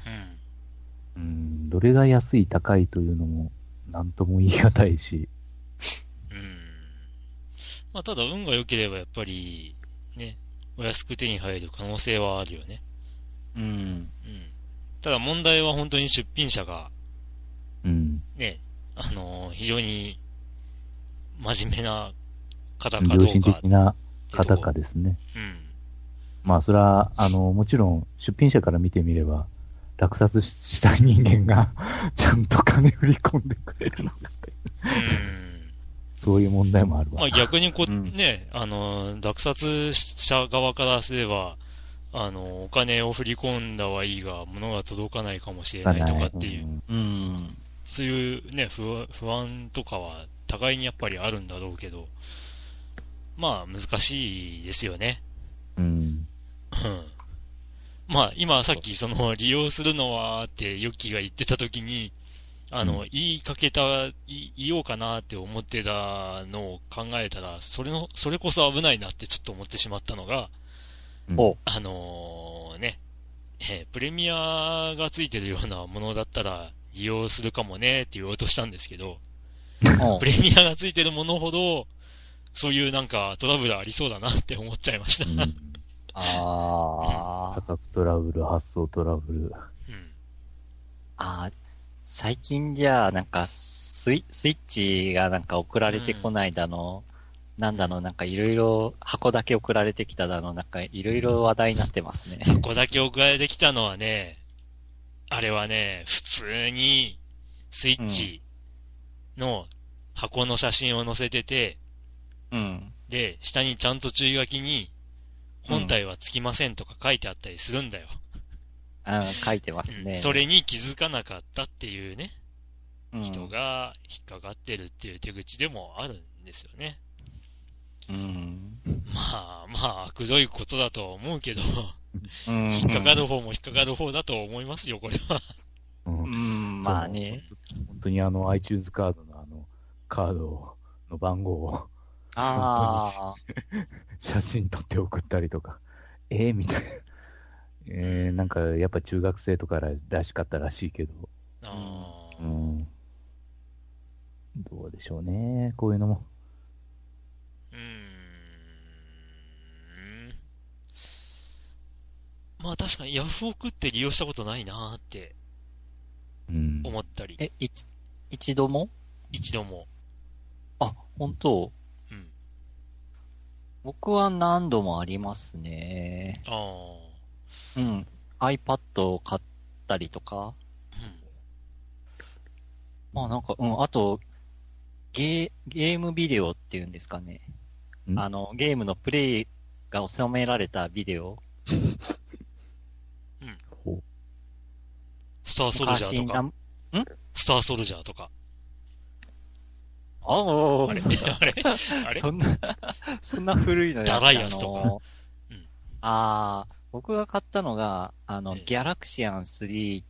うん。うん、どれが安い高いというのも、なんとも言い難いし、うん。まあ、ただ運が良ければやっぱり、ね、お安く手に入る可能性はあるよね。うん。うん。ただ問題は本当に出品者が、うん、ね、あのー非常に真面目な方かど良心うか的なってとこ方かですね。うん。まあ、それは、あの、もちろん、出品者から見てみれば、落札した人間が、ちゃんと金振り込んでくれるのかって、うん。そういう問題もあるわ。まあ逆にこ、うんね、あの、落札者側からすれば、あの、お金を振り込んだはいいが、物が届かないかもしれないとかっていう、んうん。そういうね、不安不安とかは互いにやっぱりあるんだろうけど、まあ難しいですよね。うん。うん。まあ今さっきその利用するのはってヨッキーが言ってた時に、あの、うん言いかけた、い言おうかなって思ってたのを考えたら、それの、それこそ危ないなってちょっと思ってしまったのが、あのーね、えープレミアがついてるようなものだったら利用するかもねって言おうとしたんですけど、おプレミアがついてるものほど、そういうなんかトラブルありそうだなって思っちゃいました。うん。うんあー価格トラブル、発送トラブル。あー。最近じゃあ、なんかスイ、スイッチがなんか送られてこないだの、なんだの、なんかいろいろ箱だけ送られてきただの、なんかいろいろ話題になってますね。ここだけ送られてきたのはね、あれはね、普通にスイッチの箱の写真を載せてて、うん。で、下にちゃんと注意書きに、本体はつきませんとか書いてあったりするんだよ。うん、書いてますね。それに気づかなかったっていうね、うん、人が引っかかってるっていう手口でもあるんですよね。うん。まあまあ、悪どいことだとは思うけど、うん。引っかかる方も 引っかかる方だと思いますよ、これは。うんうん、まあね。本当にあの iTunes カードのあの、カードの番号をああ。写真撮って送ったりとか、ええみたいな。えー、なんかやっぱ中学生とかららしかったらしいけど、あーうん。どうでしょうね、こういうのも。うーん。まあ確かにヤフオクって利用したことないなーってうん。思ったり、え、一、一度も？一度も。あ、本当？うん。僕は何度もありますね。ああ。うん。iPad を買ったりとか。うん。まあなんか、うん、あと、ゲー、ゲームビデオっていうんですかね。んあの、ゲームのプレイが収められたビデオ。ほスターソルジャーとか。なスターソルジャーとか。あああれ？あれ？あれ？そんな、そんな古いのやダライアスとか？あのうんああ、僕が買ったのが、あの、ええギャラクシアン3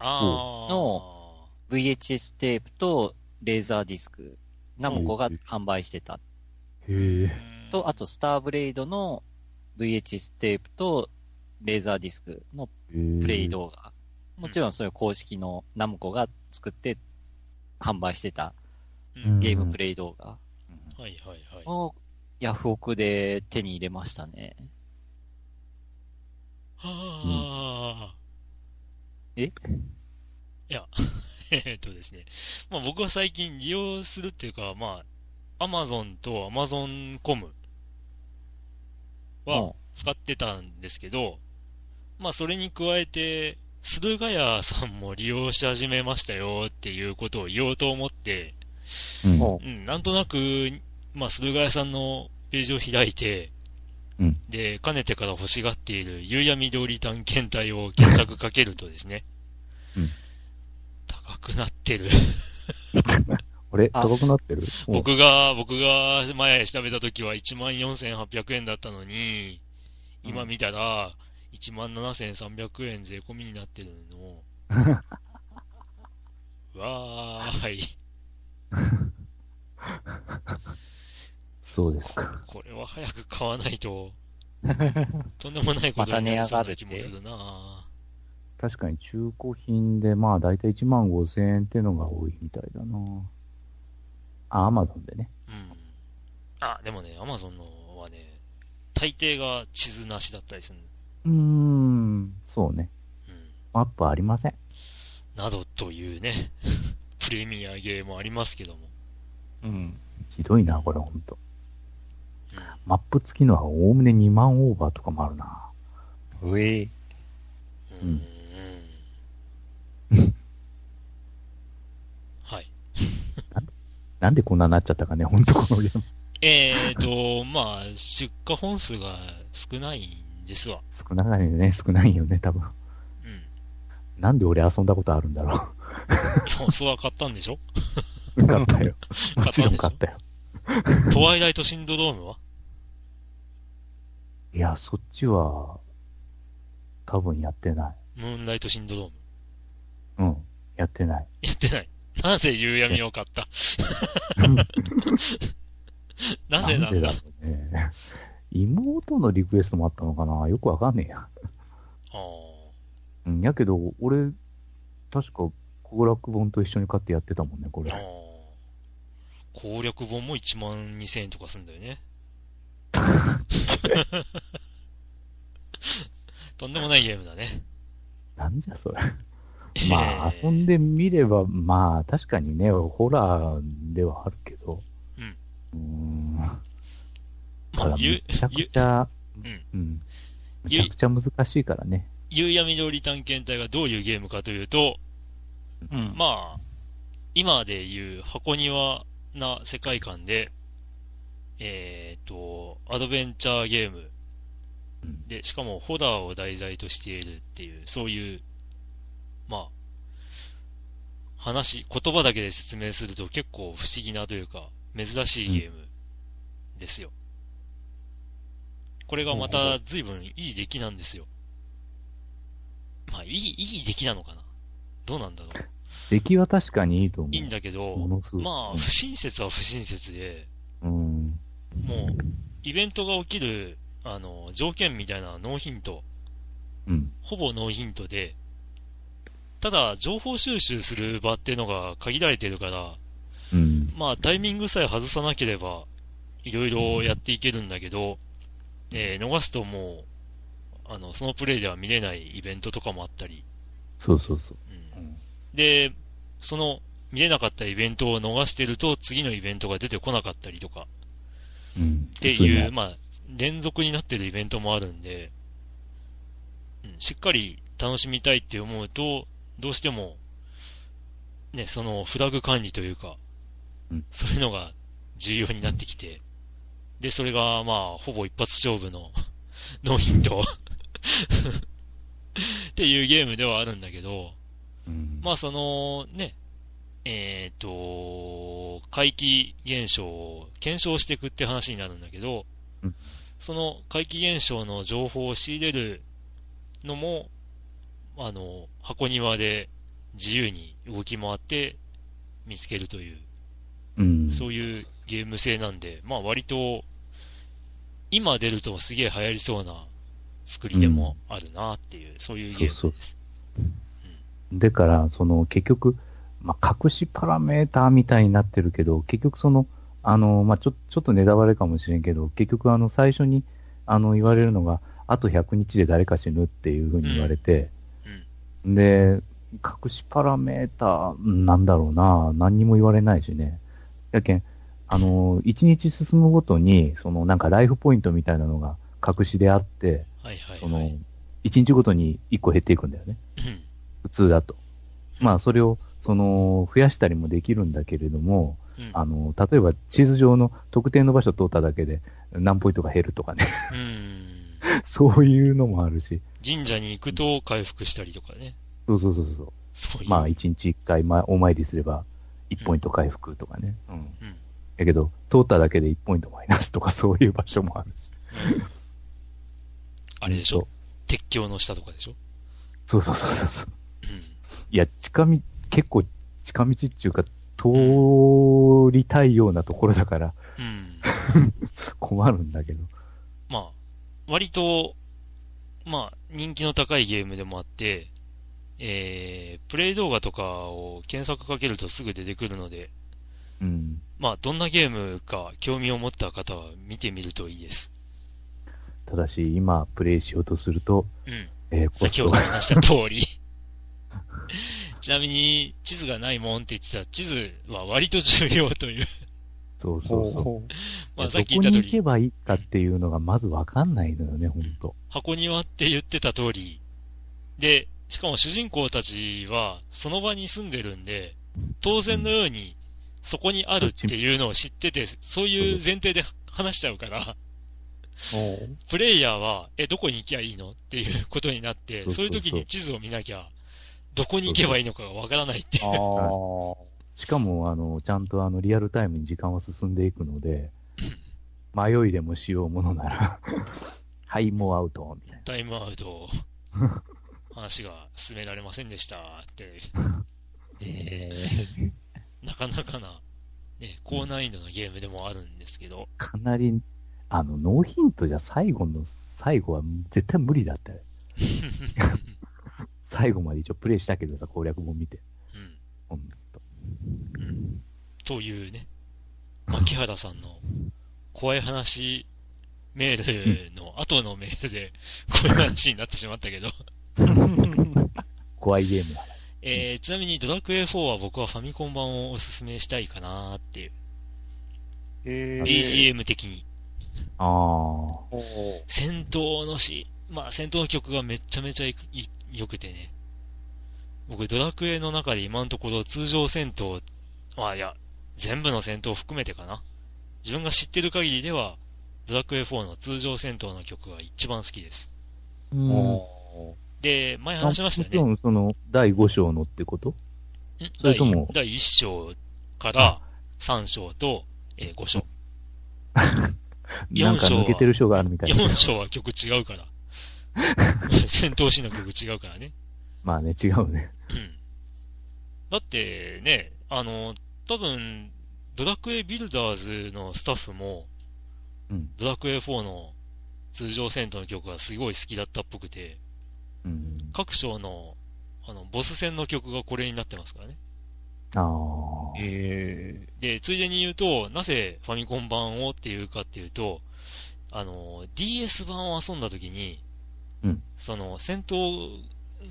ああ。の VHS テープとレーザーディスク、ナムコが販売してた。う。へえ。と、あと、スターブレイドの VHS テープとレーザーディスクのプレイ動画。もちろん、そういう公式のナムコが作って販売してたうんゲームプレイ動画はいはいはい。をヤフオクで手に入れましたね。はあ。え？いや、えっとですね。まあ僕は最近利用するっていうか、まあ、アマゾンとアマゾンコムは使ってたんですけど、まあそれに加えて、駿河屋さんも利用し始めましたよっていうことを言おうと思って、うん。おう。ん、なんとなく、まあ駿河屋さんのページを開いて、うん。で、かねてから欲しがっている夕闇通り探検隊を検索かけるとですね、うん。高くなってる。俺、あ。高くなってる？僕が、僕が前調べた時は14,800円だったのに、今見たら17,300円税込みになってるの。わーい。そうですか。これは早く買わないと、とんでもないことになりそうな気もするな確かに中古品で、まあ大体1万5千円ってのが多いみたいだな。あ、アマゾンでね。うん。あ、でもね、アマゾンのはね、大抵が地図なしだったりする。うーん、そうね。うん。マップありません。などというね、プレミアゲーもありますけども。うん。ひどいな、これほんと。うん。マップ付きのはおおむね2万オーバーとかもあるな。うえうんうん はい。なんでこんなになっちゃったかね、ほんとこのゲーム。えーと、まあ、出荷本数が少ないんですわ。少ないよね、少ないよね、多分。うん。なんで俺遊んだことあるんだろいや、それは買ったんでしょ？う。買ったよ。もちろん買ったよ。トワイライトシンドロームは？いや、そっちは、多分やってない。ムーンライトシンドロームうん、やってない。やってない。なぜ夕闇を買った？なぜなんだ？でだろうね。妹のリクエストもあったのかな？よくわかんねえや。あうん、やけど、俺、確か、攻略本と一緒に買ってやってたもんね、こあ。ああれ。。攻略本も1万2000円とかすんだよね。とんでもないゲームだね。なんじゃそれ。まあ、遊んでみれば、まあ、確かにね、ホラーではあるけど。うん。うーん。まあ、ゆめちゃくちゃ、うんうん。めちゃくちゃ難しいからね。夕闇通り探検隊がどういうゲームかというと、うん。まあ、今でいう箱庭な世界観で、えっ、と、アドベンチャーゲームうんで、しかもホラーを題材としているっていう、そういう、まあ、話、言葉だけで説明すると結構不思議なというか、珍しいゲームですよ。これがまた随分いい出来なんですよ。まあ、いい、いい出来なのかな？どうなんだろう？出来は確かにいいと思う。いいんだけど。まあ、不親切は不親切で、うん。もう、イベントが起きる、あの、条件みたいなノーヒント。うん。ほぼノーヒントで、ただ、情報収集する場っていうのが限られてるから、うん。まあ、タイミングさえ外さなければ、いろいろやっていけるんだけど、えー逃すともう、あの、そのプレイでは見れないイベントとかもあったり、そうそうそう。うん。うん。で、その、見れなかったイベントを逃してると、次のイベントが出てこなかったりとか、うん。っていう、ねまあ、連続になってるイベントもあるんで、うん、しっかり楽しみたいって思うと、どうしても、ね、そのフラグ管理というか、うん。そういうのが重要になってきて、で、それが、まあ、ほぼ一発勝負のノーヒントっていうゲームではあるんだけど、うん。まあ、その、ね、えっ、と、怪奇現象を検証していくって話になるんだけど、うんその怪奇現象の情報を仕入れるのも、あの、箱庭で自由に動き回って見つけるという、うん。そういうゲーム性なんで、まあ割と、今出るとすげえ流行りそうな作りでもあるなっていう、そういうゲームです。だから、その、結局、まあ、隠しパラメーターみたいになってるけど、結局その、あの、まあ、ちょ、ちょっとネタバレかもしれんけど、結局あの、最初に、あの、言われるのが、あと100日で誰か死ぬっていうふうに言われて、うん。で、隠しパラメーターなんだろうな。何にも言われないしね。やけん、あの、一日進むごとに、そのなんかライフポイントみたいなのが隠しであって、はいはいそのはい。、一日ごとに一個減っていくんだよね。うん普通だと。まあ、それを、その、増やしたりもできるんだけれども、うんあの、例えば地図上の特定の場所通っただけで何ポイントが減るとかね。うん。そういうのもあるし。神社に行くと回復したりとかね。そうそうそうそう。そう。まあ、一日一回、まあ、お参りすれば、1ポイント回復とかね。うん。うん。やけど、通っただけで1ポイントマイナスとか、そういう場所もあるし。うんあれでしょ鉄橋の下とかでしょそうそうそうそうそう。うん。いや、近道、結構近道っていうか、通りたいようなところだからうん。困るんだけど。まあ、割と、まあ、人気の高いゲームでもあって、えー、プレイ動画とかを検索かけるとすぐ出てくるので、うん。まあ、どんなゲームか興味を持った方は見てみるといいです。ただし、今、プレイしようとすると、うん。えー、コ先ほど話した通り。ちなみに、地図がないもんって言ってたら、地図は割と重要という。そうそうそう。ほまあ、どさっき言った通り、こに行けばいいかっていうのがまずわかんないのよね、ほんと。箱庭って言ってた通り。で、しかも主人公たちは、その場に住んでるんで、当然のように、そこにあるっていうのを知ってて、そういう前提で話しちゃうから、プレイヤーは、え、どこに行きゃいいのっていうことになって、そうそううそうそいう時に地図を見なきゃ、どこに行けばいいのかがわからないっていう。ああ。しかも、あの、ちゃんとあの、リアルタイムに時間は進んでいくので、迷いでもしようものなら、はい、もうアウト、みたいな。タイムアウト、話が進められませんでしたって、え なかなかな、ね、高難易度なゲームでもあるんですけど、かなり、あの、ノーヒントじゃ最後の最後は絶対無理だった。よ。最後まで一応プレイしたけどさ、攻略本見て。うん。と。うん。というね、牧原さんの怖い話メールの後のメールで、こういう話になってしまったけど、怖いゲームの話。えー、ちなみにドラクエ4は僕はファミコン版をおすすめしたいかなっていう、え BGM 的に。ああ。ほ戦闘のし、まあ戦闘の曲がめっちゃめちゃ良くてね。僕ドラクエの中で今のところ通常戦闘、まあいや、全部の戦闘を含めてかな。自分が知ってる限りでは、ドラクエ4の通常戦闘の曲が一番好きです。ううんほで、前話しましたよもちろね。んその、第5章のってこと？んそれとも？第第1章から3章と、えー5章。なんか抜けてる章があるみたいな。4章は曲違うから。戦闘シーンの曲違うからね。まあね、違うね。うん。だってね、あの、多分、ドラクエビルダーズのスタッフも、うん。ドラクエ4の通常戦闘の曲がすごい好きだったっぽくて、うん。各章の、あの、ボス戦の曲がこれになってますからね。ああう。。えで、ついでに言うと、なぜファミコン版をっていうかっていうと、あの、DS 版を遊んだ時に、うんその、戦闘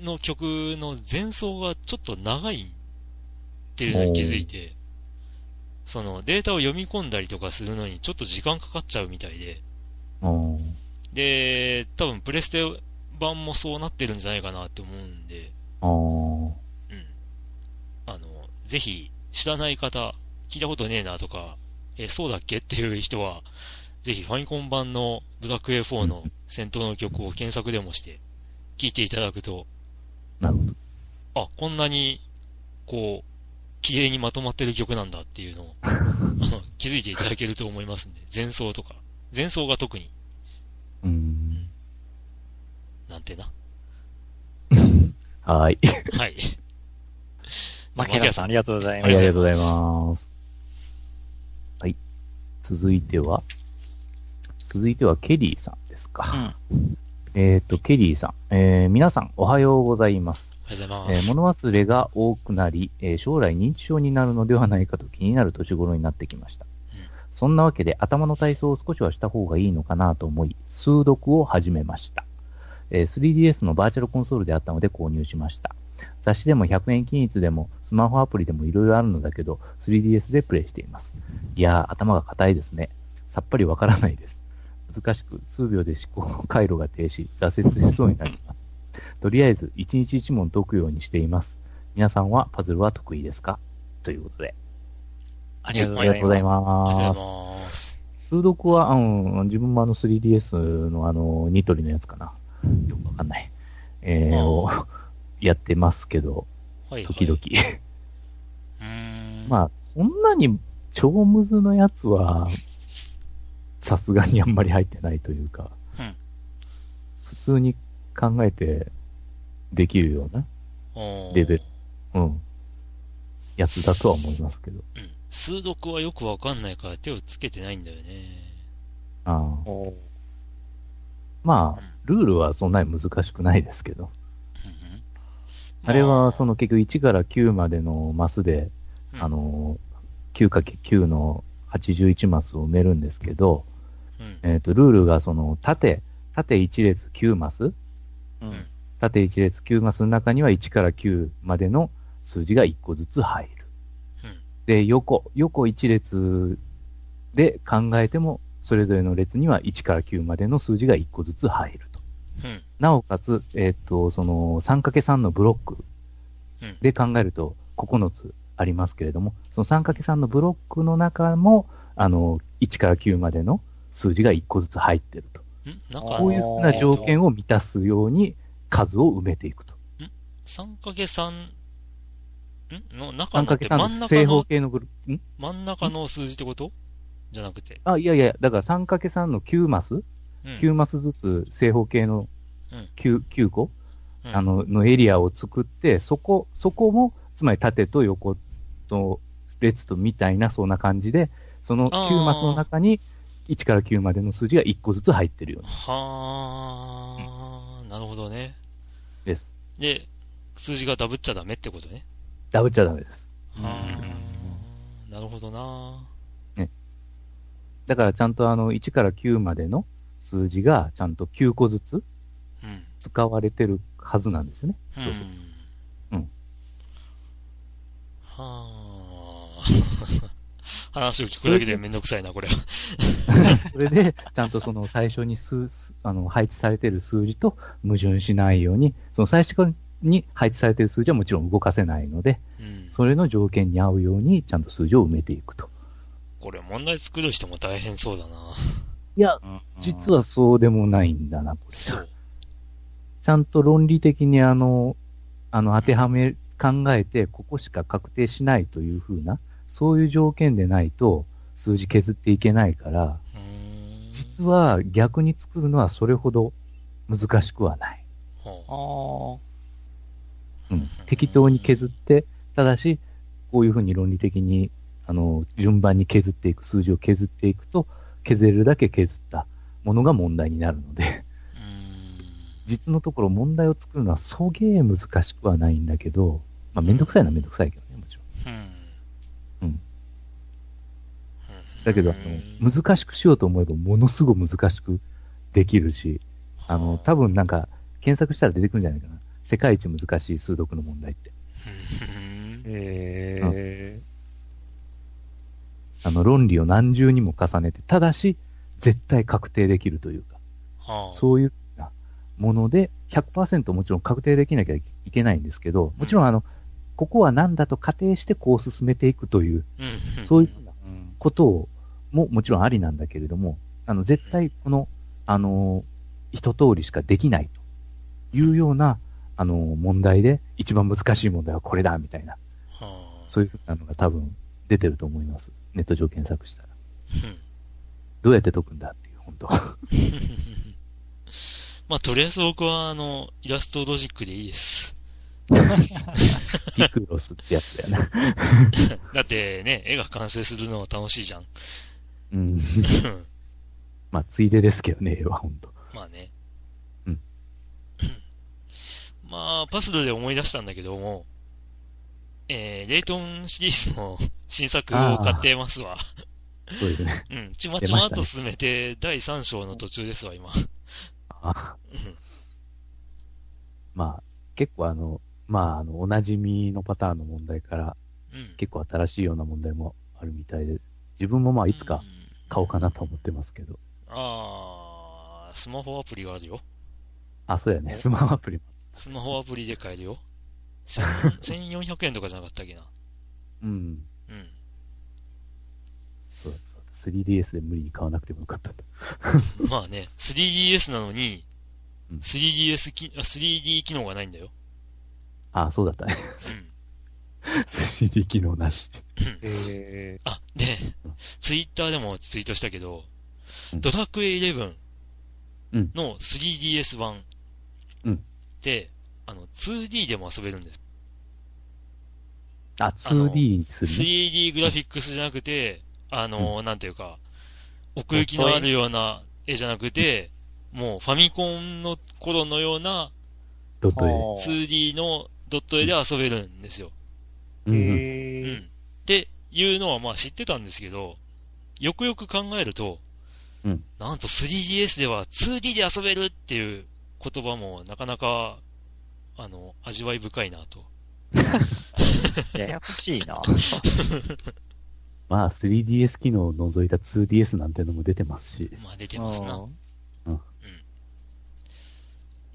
の曲の前奏がちょっと長いっていうのに気づいて、その、データを読み込んだりとかするのにちょっと時間かかっちゃうみたいで、ーで、多分プレステ版もそうなってるんじゃないかなって思うんで。うん。あの、ぜひ、知らない方、聞いたことねえなとか、え、そうだっけっていう人は、ぜひファミコン版のドラクエ4の戦闘の曲を検索でもして、聞いていただくと、なるほど。あ、こんなに、こう、綺麗にまとまってる曲なんだっていうのを、あの、気づいていただけると思いますんで、前奏とか、前奏が特に、うん。なんてな。はーい。はい。ー。牧原さん、ありがとうございはい、ます。ありがとうございます。はい。続いては、続いてはケリーさんですか。えっ、と、ケリーさん。えー、皆さん、おはようございます。ありがとうございます。えー物忘れが多くなり、えー将来認知症になるのではないかと気になる年頃になってきました。うんそんなわけで頭の体操を少しはした方がいいのかなと思い、数読を始めました。えー 3DS のバーチャルコンソールであったので購入しました。雑誌でも100円均一でも、スマホアプリでもいろいろあるのだけど、3DS でプレイしています。いやー、頭が硬いですね。さっぱりわからないです。難しく、数秒で思考 回路が停止、挫折しそうになります。とりあえず、1日1問解くようにしています。皆さんはパズルは得意ですか？ということで。ありがとうござい。ます。ありがとうございます。数読は、あの、自分もあの 3DS のあの、ニトリのやつかな。よくわかんない。えー、をやってますけど、はい、はい。時々。うーん。まあ、そんなに超ムズのやつは、さすがにあんまり入ってないというか、うん普通に考えてできるような、レベルうん、やつだとは思いますけど。うん。数読はよくわかんないから手をつけてないんだよね。ああまあ、ルールはそんなに難しくないですけど。あれは、その、の結局1から9までのマスで、うんあ、の、9×9 の81マスを埋めるんですけど、うん。えっ、と、ルールがその、縦、縦1列9マス、うん。縦1列9マスの中には1から9までの数字が1個ずつ入る。うんで、横、横1列で考えても、それぞれの列には1から9までの数字が1個ずつ入ると。うん。なおかつ、えっ、と、その 3×3 のブロックうん。で考えると9つありますけれども、その 3×3 のブロックの中も、あの、1から9までの数字が1個ずつ入ってると。こういうふうな条件を満たすように数を埋めていくと。3×3、ん？の中のって 3×3 真ん中の正方の、形のグループ、ん？真ん中の数字ってこと？じゃなくて。あ、いやいや、だから 3×3 の9マス、うん。9マスずつ正方形のうん。9、9個、うん。あ、の、のエリアを作って、そこ、そこも、つまり縦と横と列とみたいな、そんな感じで、そのあー。9マスの中に、1から9までの数字が1個ずつ入ってるようにはー、なるほどね。です。で、数字がダブっちゃダメってことね。ダブっちゃダメです。はー、なるほどな。だからちゃんとあの、1から9までの数字が、ちゃんと9個ずつうん。使われてるはずなんですよね。うん。そうんはー。話を聞くだけでめんどくさいな、これは。それで、ちゃんとその最初に数、あの、配置されてる数字と矛盾しないように、その最初に配置されてる数字はもちろん動かせないので、うん。それの条件に合うように、ちゃんと数字を埋めていくと。これ問題作る人も大変そうだな。いや、うん実はそうでもないんだな、これ。そう。ちゃんと論理的にあの、あの、当てはめ、考えて、ここしか確定しないというふうな、そういう条件でないと、数字削っていけないから。実は逆に作るのはそれほど難しくはない。うん、適当に削って、ただし、こういうふうに論理的に、あの、順番に削っていく、数字を削っていくと、削れるだけ削ったものが問題になるので。実のところ問題を作るのはそげえ難しくはないんだけど、まあめんどくさいのはめんどくさいけどね、もちろん。うん。うんだけど、あうんの、難しくしようと思えばものすごく難しくできるし、あの、多分なんか、検索したら出てくるんじゃないかな。世界一難しい数読の問題って。うんへあの、論理を何重にも重ねて、ただし、絶対確定できるというか、はあ。そういうなもので、100%もちろん確定できなきゃいけないんですけど、もちろんあの、ここは何だと仮定してこう進めていくという、うん。そういうことをももちろんありなんだけれども、あの、絶対この、あの、一通りしかできないというような、あの、問題で、一番難しい問題はこれだ、みたいな、はあ。そういうふうなのが多分出てると思います。ネット上検索したら。うんどうやって解くんだっていう、本当 まあ、とりあえず僕は、あの、イラストロジックでいいです。ピクロスってやつだよな。だってね、絵が完成するのは楽しいじゃん。うん。うんまあ、ついでですけどね、絵は本当。まあね。うん。まあ、パズルで思い出したんだけども、えー、レイトンシリーズの新作を買ってますわ。そうですね。うん。ちまちまっと進めて、第3章の途中ですわ、今。あうんまあ、結構あの、まあ、あの、おなじみのパターンの問題から、うん。結構新しいような問題もあるみたいで、自分もまあ、いつか買おうかなと思ってますけど。あー、スマホアプリがあるよ。あ、そうやね。スマホアプリも。スマホアプリで買えるよ。千1400円とかじゃなかったっけな。うん。うん。そうだそうだ。3DS で無理に買わなくてもよかったと。まあね、3DS なのにうん 3DS き、あ 3D 機能がないんだよ。あ、そうだったね。うん。3D 機能なし。へあ、で、ツイッターでもツイートしたけど、うんドラクエ11うんの 3DS 版うんって、あの、2D でも遊べるんです。あ、あの 2D にするね。3D グラフィックスじゃなくて、あの、なんていうか、奥行きのあるような絵じゃなくて、もうファミコンの頃のようなドット絵。2D のドット絵で遊べるんですよ。うんうん。っていうのはまあ知ってたんですけど、よくよく考えると、うんなんと 3DS では 2D で遊べるっていう言葉もなかなか、あの、味わい深いなと。ややこしいな。まあ、3DS 機能を除いた 2DS なんてのも出てますし。まあ出てますな。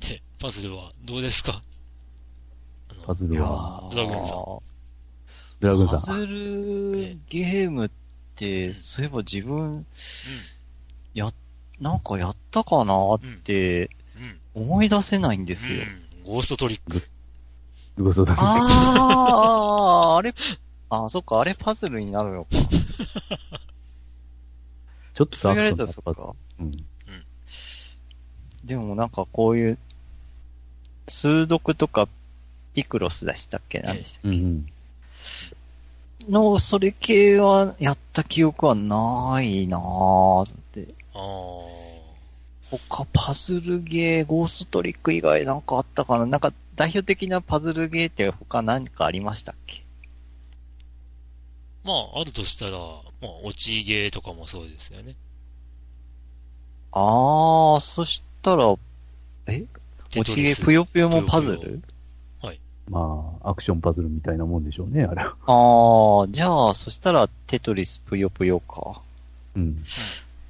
で、パズルはどうですか？パズルは、ドラグーンさんードラグーンパさん。ズルゲームって、そういえば自分、や、なんかやったかなってうん。思い出せないんですよ。うん。ゴーストトリックス。ごそうだね。あー、あれ、あ、そっか、あれパズルになるのか。ちょっとそう言われたらそっションだったか。うん。でもなんかこういう、数読とか、ピクロスでしたっけ何でしたっうんうん。けの、それ系はやった記憶はないなぁって。ああ。他パズルゲー、ゴーストトリック以外なんかあったかな？なんか代表的なパズルゲーって他何かありましたっけ？まあ、あるとしたら、まあ、落ちゲーとかもそうですよね。あー、そしたら、え？落ちゲー、ぷよぷよもパズル？まあ、アクションパズルみたいなもんでしょうね、あれは。あー、じゃあ、そしたらテトリスぷよぷよか。うん。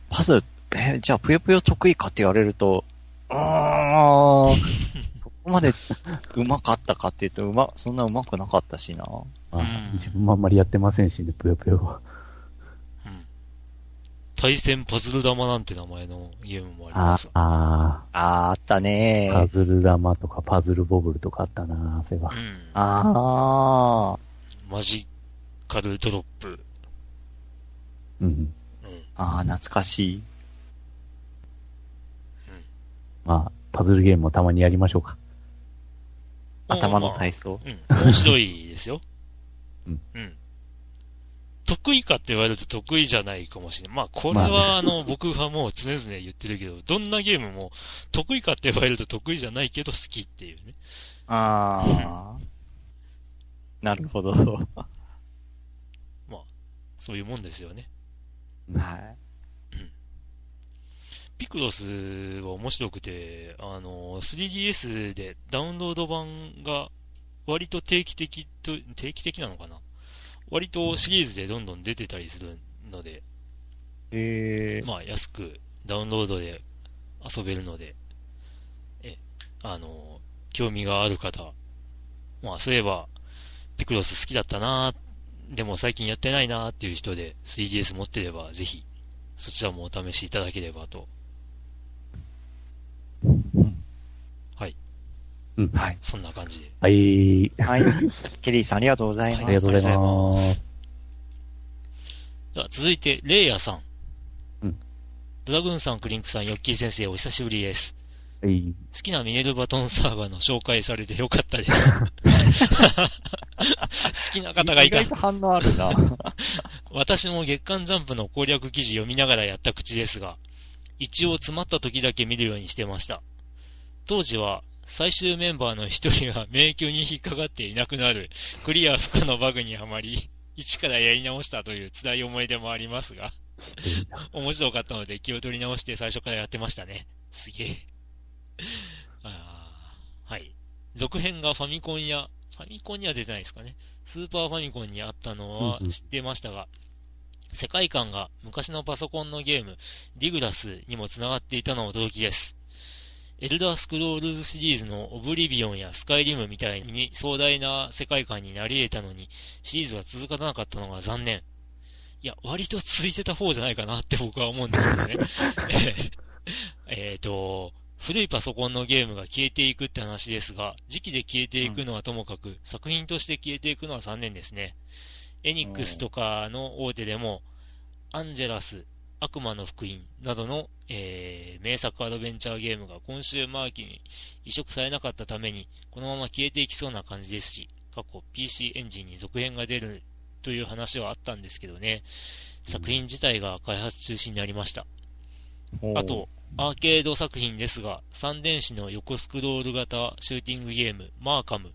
パズル、え、じゃあぷよぷよ得意かって言われると、うーん、そこまで上手かったかっていうと、うま、そんな上手くなかったしな。まあうん自分もあんまりやってませんしね、ぷよぷよは。うん。対戦パズル玉なんて名前のゲームもありあます。ああー、あったねー、パズル玉とかパズルボブルとかあったな、そういえばう。ん。あー、マジカルドロップ。うん。うん。あー、懐かしい。まあ、パズルゲームもたまにやりましょうか。頭のまあ体操。うん。面白いですよ。うん。うん。得意かって言われると得意じゃないかもしれない。まあ、これは、まあの、僕はもう常々言ってるけど、どんなゲームも得意かって言われると得意じゃないけど好きっていうね。あー。なるほど。はそういうもんですよね。い。ピクロスは面白くて、あの、3DS でダウンロード版が割と定期的と、定期的なのかな？割とシリーズでどんどん出てたりするので、えー、まあ安くダウンロードで遊べるので、え、あの、興味がある方、まあそういえば、ピクロス好きだったなでも最近やってないなっていう人で 3DS 持ってればぜひそちらもお試しいただければと。はい。うん。はい。そんな感じで。はい。はい。ケリーさんありがとうございます。ありがとうございます。では続いて、レイヤさん。うん。ドラグーンさん、クリンクさん、ヨッキー先生、お久しぶりです。はい。好きなミネルバトンサーガの紹介されてよかったです。好きな方がいた意外。と反応あるな。私も月刊ジャンプの攻略記事読みながらやった口ですが、一応詰まった時だけ見るようにしてました。当時は、最終メンバーの一人が迷宮に引っかかっていなくなるクリア不可のバグにはまり、一からやり直したという辛い思い出もありますが、面白かったので気を取り直して最初からやってましたね。すげえ。あーはい。続編がファミコンや、ファミコンには出てないですかね。スーパーファミコンにあったのは知ってましたが、世界観が昔のパソコンのゲーム、ディグラスにも繋がっていたのは驚きです。エルダースクロールズシリーズのオブリビオンやスカイリムみたいに壮大な世界観になり得たのに、シリーズが続かなかったのが残念。いや、割と続いてた方じゃないかなって 僕は思うんですけどね。えっと、古いパソコンのゲームが消えていくって話ですが、時期で消えていくのはともかく、作品として消えていくのは残念ですね。エニックスとかの大手でも、アンジェラス、悪魔の福音などの、えー名作アドベンチャーゲームが今週末期に移植されなかったために、このまま消えていきそうな感じですし、過去 PC エンジンに続編が出るという話はあったんですけどね、作品自体が開発中止になりました。あと、アーケード作品ですが、三電子の横スクロール型シューティングゲーム、マーカム。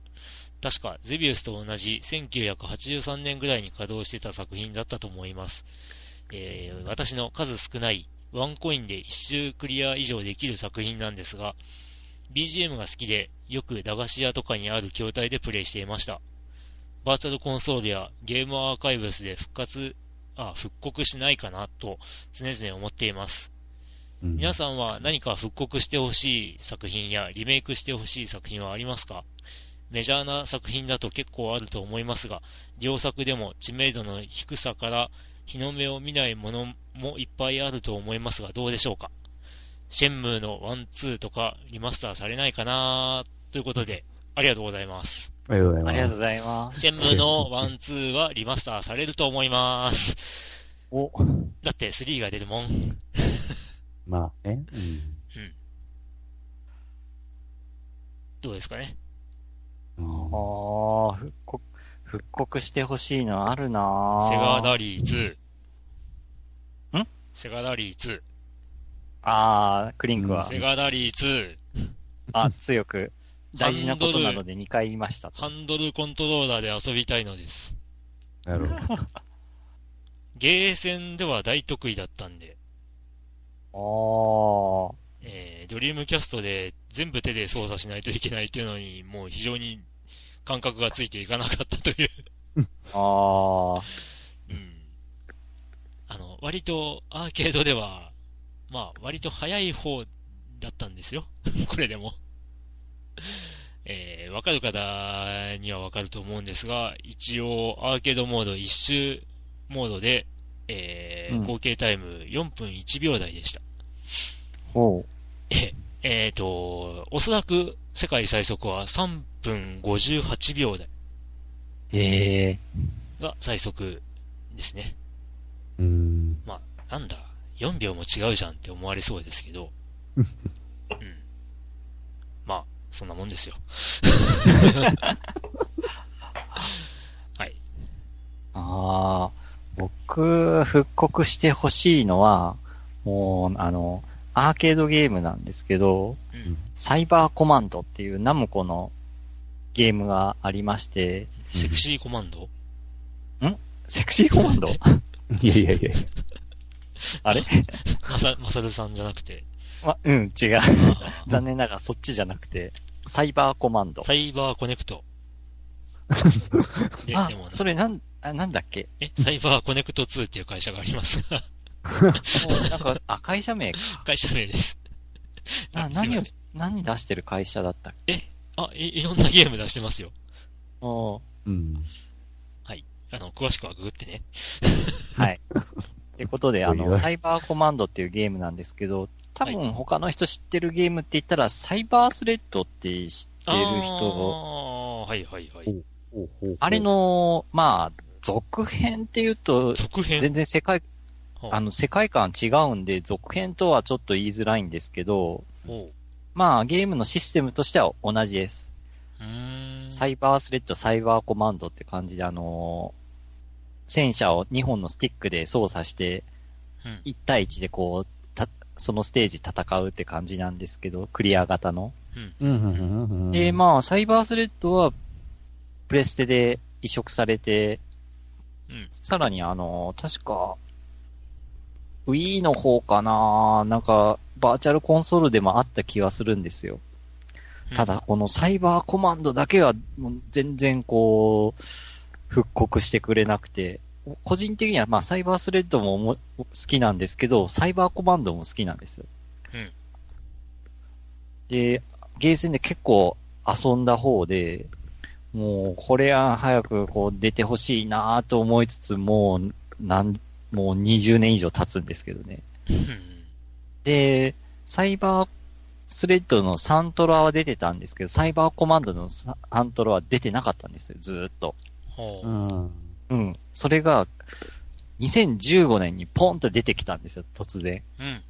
確か、ゼビウスと同じ1983年ぐらいに稼働してた作品だったと思います。えー私の数少ないワンコインで一周クリア以上できる作品なんですが、BGM が好きで、よく駄菓子屋とかにある筐体でプレイしていました。バーチャルコンソールやゲームアーカイブスで復活、あ、復刻しないかなと常々思っています。うん皆さんは何か復刻してほしい作品やリメイクしてほしい作品はありますか？メジャーな作品だと結構あると思いますが、良作でも知名度の低さから日の目を見ないものもいっぱいあると思いますが、どうでしょうか？シェンムーのワン、ツーとかリマスターされないかなということで、ありがとうございます。ありがとうございます。ありがとうございます。シェンムーのワン、ツーはリマスターされると思います。お、だって3が出るもん。まあね。うん。どうですかね？うんああ、復刻、復刻してほしいのあるなセガぁラリー2。ん？セガラリー2。ああ、クリンクは、セガラリー2。あ、強く、大事なことなので2回言いましたと。ハンドルコントローラーで遊びたいのです。なるほど。ゲーセンでは大得意だったんで、ああ、えー、ドリームキャストで全部手で操作しないといけないっていうのに、もう非常に感覚がついていかなかったという。ああ、うん。あの、割とアーケードでは、まあ、割と早い方だったんですよ。これでも。えー、わかる方にはわかると思うんですが、一応、アーケードモード一周モードで、えーうん合計タイム4分1秒台でした。おう。え、えーと、おそらく世界最速は3分58秒台ええが最速ですね。うん。まあ、なんだ、4秒も違うじゃんって思われそうですけど、うん。まあ、そんなもんですよ。はい。ああ、僕、復刻してほしいのは、もう、あの、アーケードゲームなんですけど、うん。サイバーコマンドっていうナムコのゲームがありまして、セクシーコマンド？セクシーコマンド？いやいやいや。あれ？まさ、まさるさんじゃなくて、ま、うん、違う。残念ながらそっちじゃなくて、サイバーコマンド。サイバーコネクト。で、あでも、それなん、あなんだっけ？え、サイバーコネクト2っていう会社がありますが、なんか、あ、会社名か。会社名です。なあ何を何出してる会社だったっけ？ませんあ、い、いろんなゲーム出してますよ。おうん。あの、詳しくはググってね。はい。ということで、あの、サイバーコマンドっていうゲームなんですけど、多分他の人知ってるゲームって言ったら、サイバースレッドって知ってる人、あーはいはいはい。あれ、の、まあ、続編っていうと、続編？全然世界、はあの、世界観違うんで、続編とはちょっと言いづらいんですけど、ほまあ、ゲームのシステムとしては同じです。サイバースレッド、サイバーコマンドって感じで、あのー戦車を2本のスティックで操作して、うん1対1でこう、た、そのステージ戦うって感じなんですけど、クリア型の。で、まあ、サイバースレッドは、プレステで移植されて、うん。さらにあのー確か、Wii の方かななんか、バーチャルコンソールでもあった気はするんですよ。ただ、このサイバーコマンドだけは、もう全然こう、復刻してくれなくて、個人的には、まあ、サイバースレッドも好きなんですけど、サイバーコマンドも好きなんですよ。うんで、ゲーセンで結構遊んだ方で、もう、これは早くこう出てほしいなと思いつつ、もう、なん、もう20年以上経つんですけどね。うんで、サイバースレッドのサントラは出てたんですけど、サイバーコマンドのササントラは出てなかったんですよ、ずーっと。うん。うん。それが、2015年にポンと出てきたんですよ、突然。うん。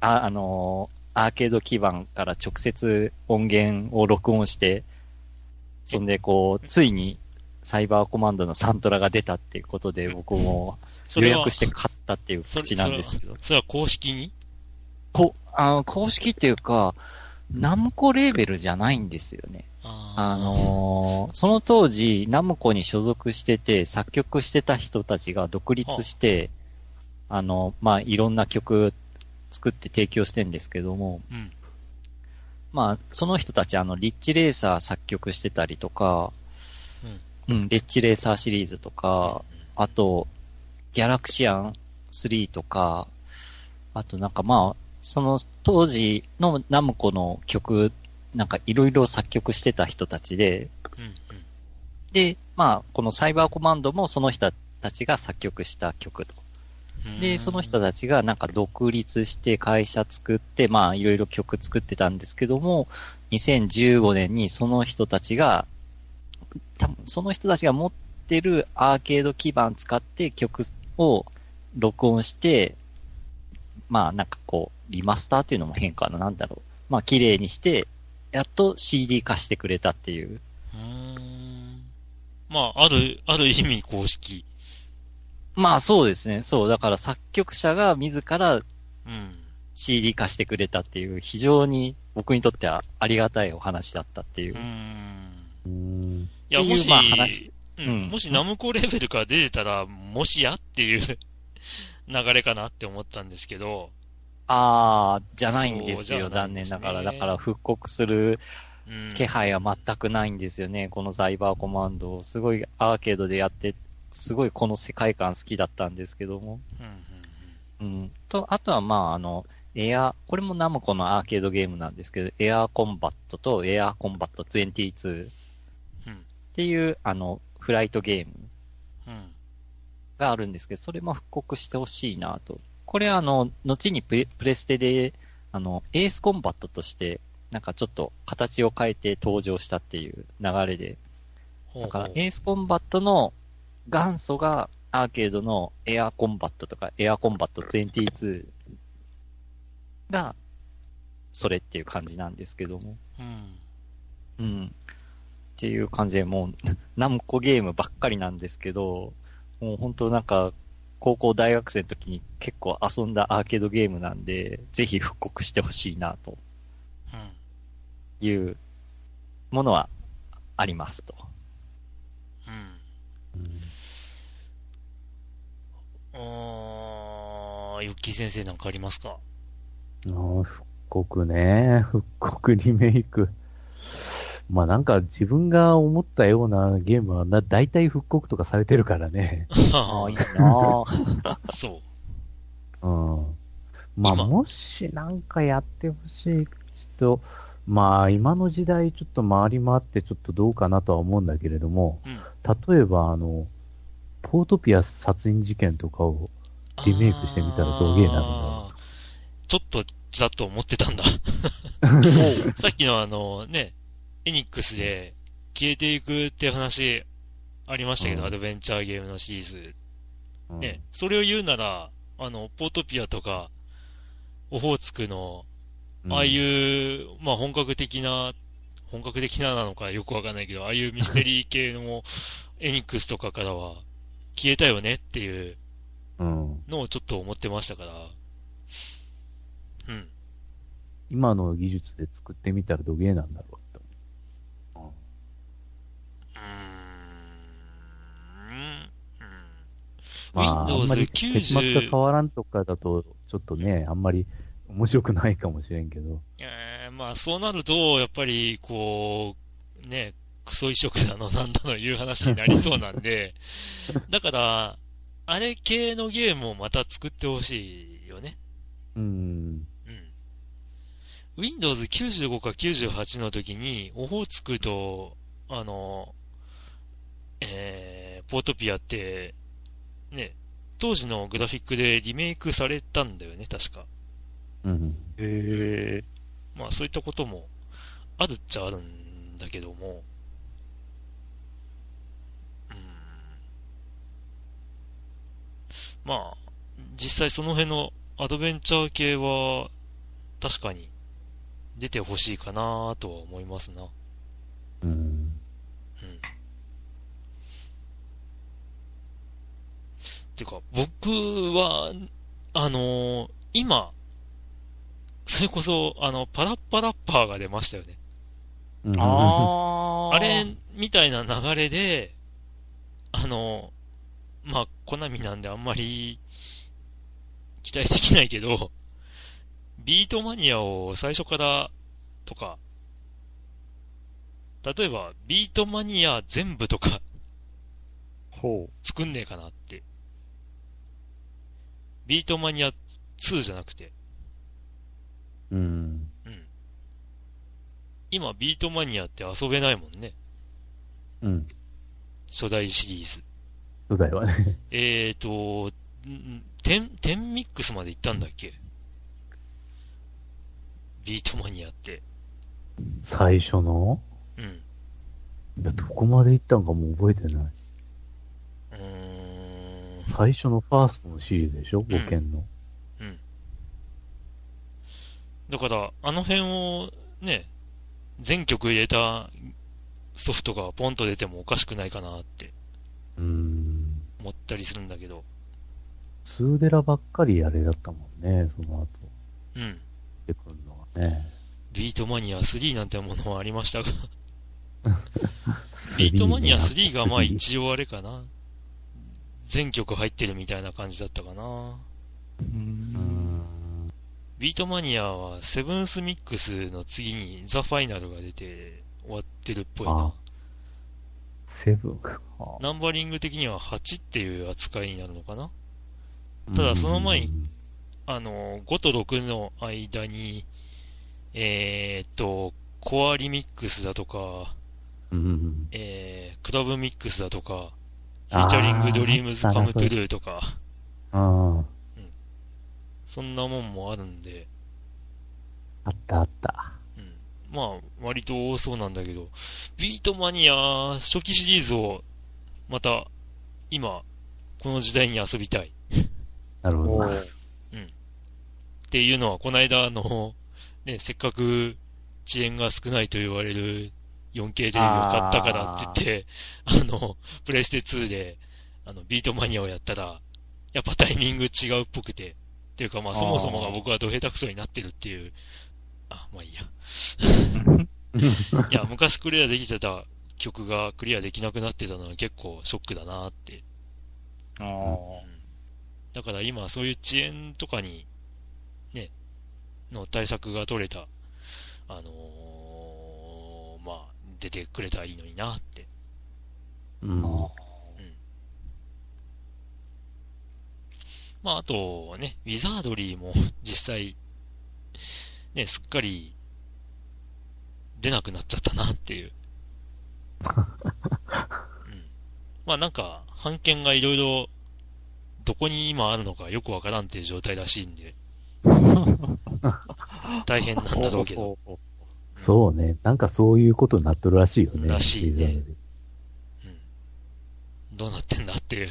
あ、あのーアーケード基盤から直接音源を録音して、そんでこう、ついにサイバーコマンドのサントラが出たっていうことで、僕も予約して買ったっていう口なんですけど。それは公式に？こ、あの、公式っていうか、ナムコレーベルじゃないんですよね。ああのーその当時、ナムコに所属してて、作曲してた人たちが独立して、あの、まあ、いろんな曲作って提供してんですけども、うん。まあ、その人たち、あの、リッチレーサー作曲してたりとか、うん、リッチレーサーシリーズとか、あと、ギャラクシアン3とか、あとなんかまあ、その当時のナムコの曲、なんかいろいろ作曲してた人たちで、うん。うん。で、まあ、このサイバーコマンドもその人たちが作曲した曲と。うんで、その人たちがなんか独立して会社作って、まあいろいろ曲作ってたんですけども、2015年にその人たちが、多分その人たちが持ってるアーケード基盤使って曲を録音して、まあなんかこう、リマスターっていうのも変かな、なんだろう。まあ綺麗にして、やっと CD 化してくれたっていう。うーん。まあ、ある、ある意味公式。まあそうですね。そう。だから作曲者が自らうん。CD 化してくれたっていう、非常に僕にとってはありがたいお話だったっていうう。ん。うん。いや、もし、まあ話うんうんもしナムコレベルから出てたら、もしや？っていう 流れかなって思ったんですけど、あー、じゃないんですよ。すね念ながら。だから復刻するうん。気配は全くないんですよね。このサイバーコマンド。すごいアーケードでやって、すごいこの世界観好きだったんですけども。うん。うんうん。と、あとはまあ、あの、エア、これもナムコのアーケードゲームなんですけど、エアーコンバットとエアーコンバット22っうん。ていう、あの、フライトゲームうん。があるんですけど、それも復刻してほしいなと。これはあの、後にプレプレステで、あの、エースコンバットとして、なんかちょっと形を変えて登場したっていう流れで、だからエースコンバットの元祖がアーケードのエアコンバットとかエアコンバット22が、それっていう感じなんですけども。うん。うん。っていう感じで、もう、ナムコゲームばっかりなんですけど、もう本当なんか、高校大学生の時に結構遊んだアーケードゲームなんで、ぜひ復刻してほしいなとうん。いうものはありますと。うん。うんあー、ユッキー先生なんかありますか？あー復刻ね。復刻リメイク。まあなんか自分が思ったようなゲームはな大体復刻とかされてるからね。ああ、いいなぁ。そう。うん。まあ今もしなんかやってほしい人、まあ今の時代ちょっと回り回ってちょっとどうかなとは思うんだけれども、うん。例えばあの、ポートピア殺人事件とかをリメイクしてみたらどうゲーなんちょっと、ちらっと思ってたんだ。さっきのあの、ね、エニックスで消えていくって話ありましたけど、うんアドベンチャーゲームのシリーズ。う。ね、それを言うなら、あの、ポートピアとか、オホーツクの、うんああいう、まあ本格的な、本格的ななのかよくわかんないけど、ああいうミステリー系のも、エニックスとかからは消えたよねっていううん。のをちょっと思ってましたから。うん。今の技術で作ってみたらどげーなんだろうって思う。うーん。まあ、あんまり結末が変90、わらんとかだと、ちょっとね、あんまり面白くないかもしれんけど。えーまあそうなると、やっぱり、こう、ね、クソ移植だのなんだのいう話になりそうなんで、だから、あれ系のゲームをまた作ってほしいよね。うん。うん。Windows 95か98の時に、オホーツクと、あの、えー、ポートピアって、ね、当時のグラフィックでリメイクされたんだよね、確か。うん。へえ。まあそういったこともあるっちゃあるんだけども、うん。まあ、実際その辺のアドベンチャー系は確かに出てほしいかなとは思いますな。うん。うん。てか、僕は、あのー今、それこそ、あの、パラッパラッパーが出ましたよね。うん。ああ。あれ、みたいな流れで、あの、まあ、コナミなんであんまり期待できないけど、ビートマニアを最初からとか、例えば、ビートマニア全部とかほ作んねえかなって。ビートマニア2じゃなくて、うん。うん。今、ビートマニアって遊べないもんね。うん。初代シリーズ。そうだよね。えーと、んテン、テンミックスまで行ったんだっけ？ビートマニアって。最初の？うん。いや、どこまで行ったんかもう覚えてない。うーん。最初のファーストのシリーズでしょ？ん5件の。うん。だから、あの辺をね、全曲入れたソフトがポンと出てもおかしくないかなってうーん。思ったりするんだけど。ツーデラばっかりあれだったもんね、その後。うん。出てくるのはね。ビートマニア3なんてものはありましたが。ビートマニア3がまあ一応あれかな。全曲入ってるみたいな感じだったかな。ビートマニアはセブンスミックスの次にザ・ファイナルが出て終わってるっぽいあな。セブンか。ナンバリング的には8っていう扱いになるのかなただその前にうんあの、5と6の間に、えーっと、コアリミックスだとか、えー、クラブミックスだとか、フィーチャリングドリームズカムトゥルーとか、うん。あそんなもんもあるんで、あ、あったあった。うん。まあ、割と多そうなんだけど、ビートマニア初期シリーズを、また、今、この時代に遊びたい。なるほどな。っていうのは、この間、あの、ね、せっかく遅延が少ないと言われる 4K テレビを買ったからって言って、あの、プレイステ2で、あの、ビートマニアをやったら、やっぱタイミング違うっぽくて、っていうかまあそもそもが僕はド下手くそになってるっていう、あ、まあいいや。いや、昔クリアできてた曲がクリアできなくなってたのは結構ショックだなって。ああ。だから今そういう遅延とかに、ね、の対策が取れた、あのーまあ、出てくれたらいいのになって。うん。まあ、あとね、ウィザードリーも 実際、ね、すっかり出なくなっちゃったなっていう。うん。まあなんか、版権がいろいろ、どこに今あるのかよくわからんっていう状態らしいんで、大変なんだろうけど。そうね。なんかそういうことになっとるらしいよね。らしいねうん。どうなってんだっていう。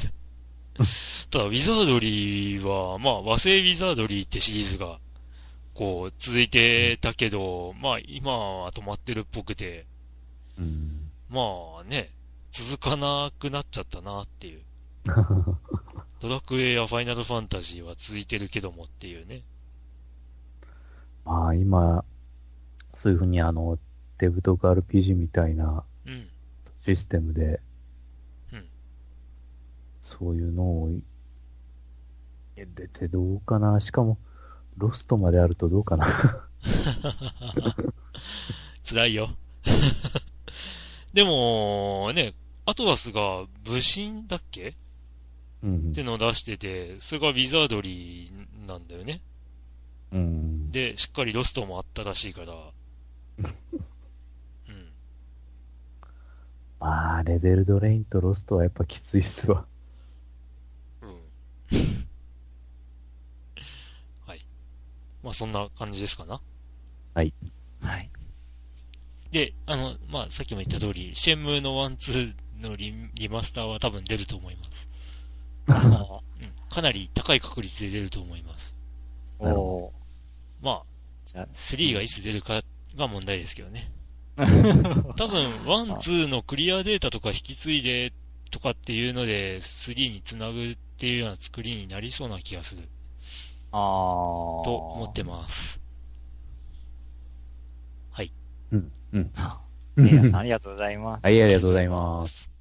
ただ、ウィザードリーは、まあ、和製ウィザードリーってシリーズが、こう、続いてたけど、まあ、今は止まってるっぽくて、うん。まあね、続かなくなっちゃったなっていう。ドラクエやファイナルファンタジーは続いてるけどもっていうね。まあ今、そういうふうにあの、デブトーク RPG みたいなうん。システムで、うんそういうのを入れてどうかな。しかも、ロストまであるとどうかな。辛いよ。でも、ね、アトラスが武神だっけ？うんってのを出してて、それがウィザードリーなんだよね。うん。で、しっかりロストもあったらしいから。うん。まあ、レベルドレインとロストはやっぱきついっすわ。うん。はい。まあそんな感じですかな。はい。で、あの、まあさっきも言った通り、シェンムーの1、2のリリマスターは多分出ると思います。あ うん。かなり高い確率で出ると思います。ーおーまあ、じゃ3がいつ出るかが問題ですけどね。あ、多分、1、2のクリアデータとか引き継いでとかっていうので、3につなぐっていうような作りになりそうな気がするあーと思ってます。うん。うん。皆さんありがとうございます。はい、ありがとうございます。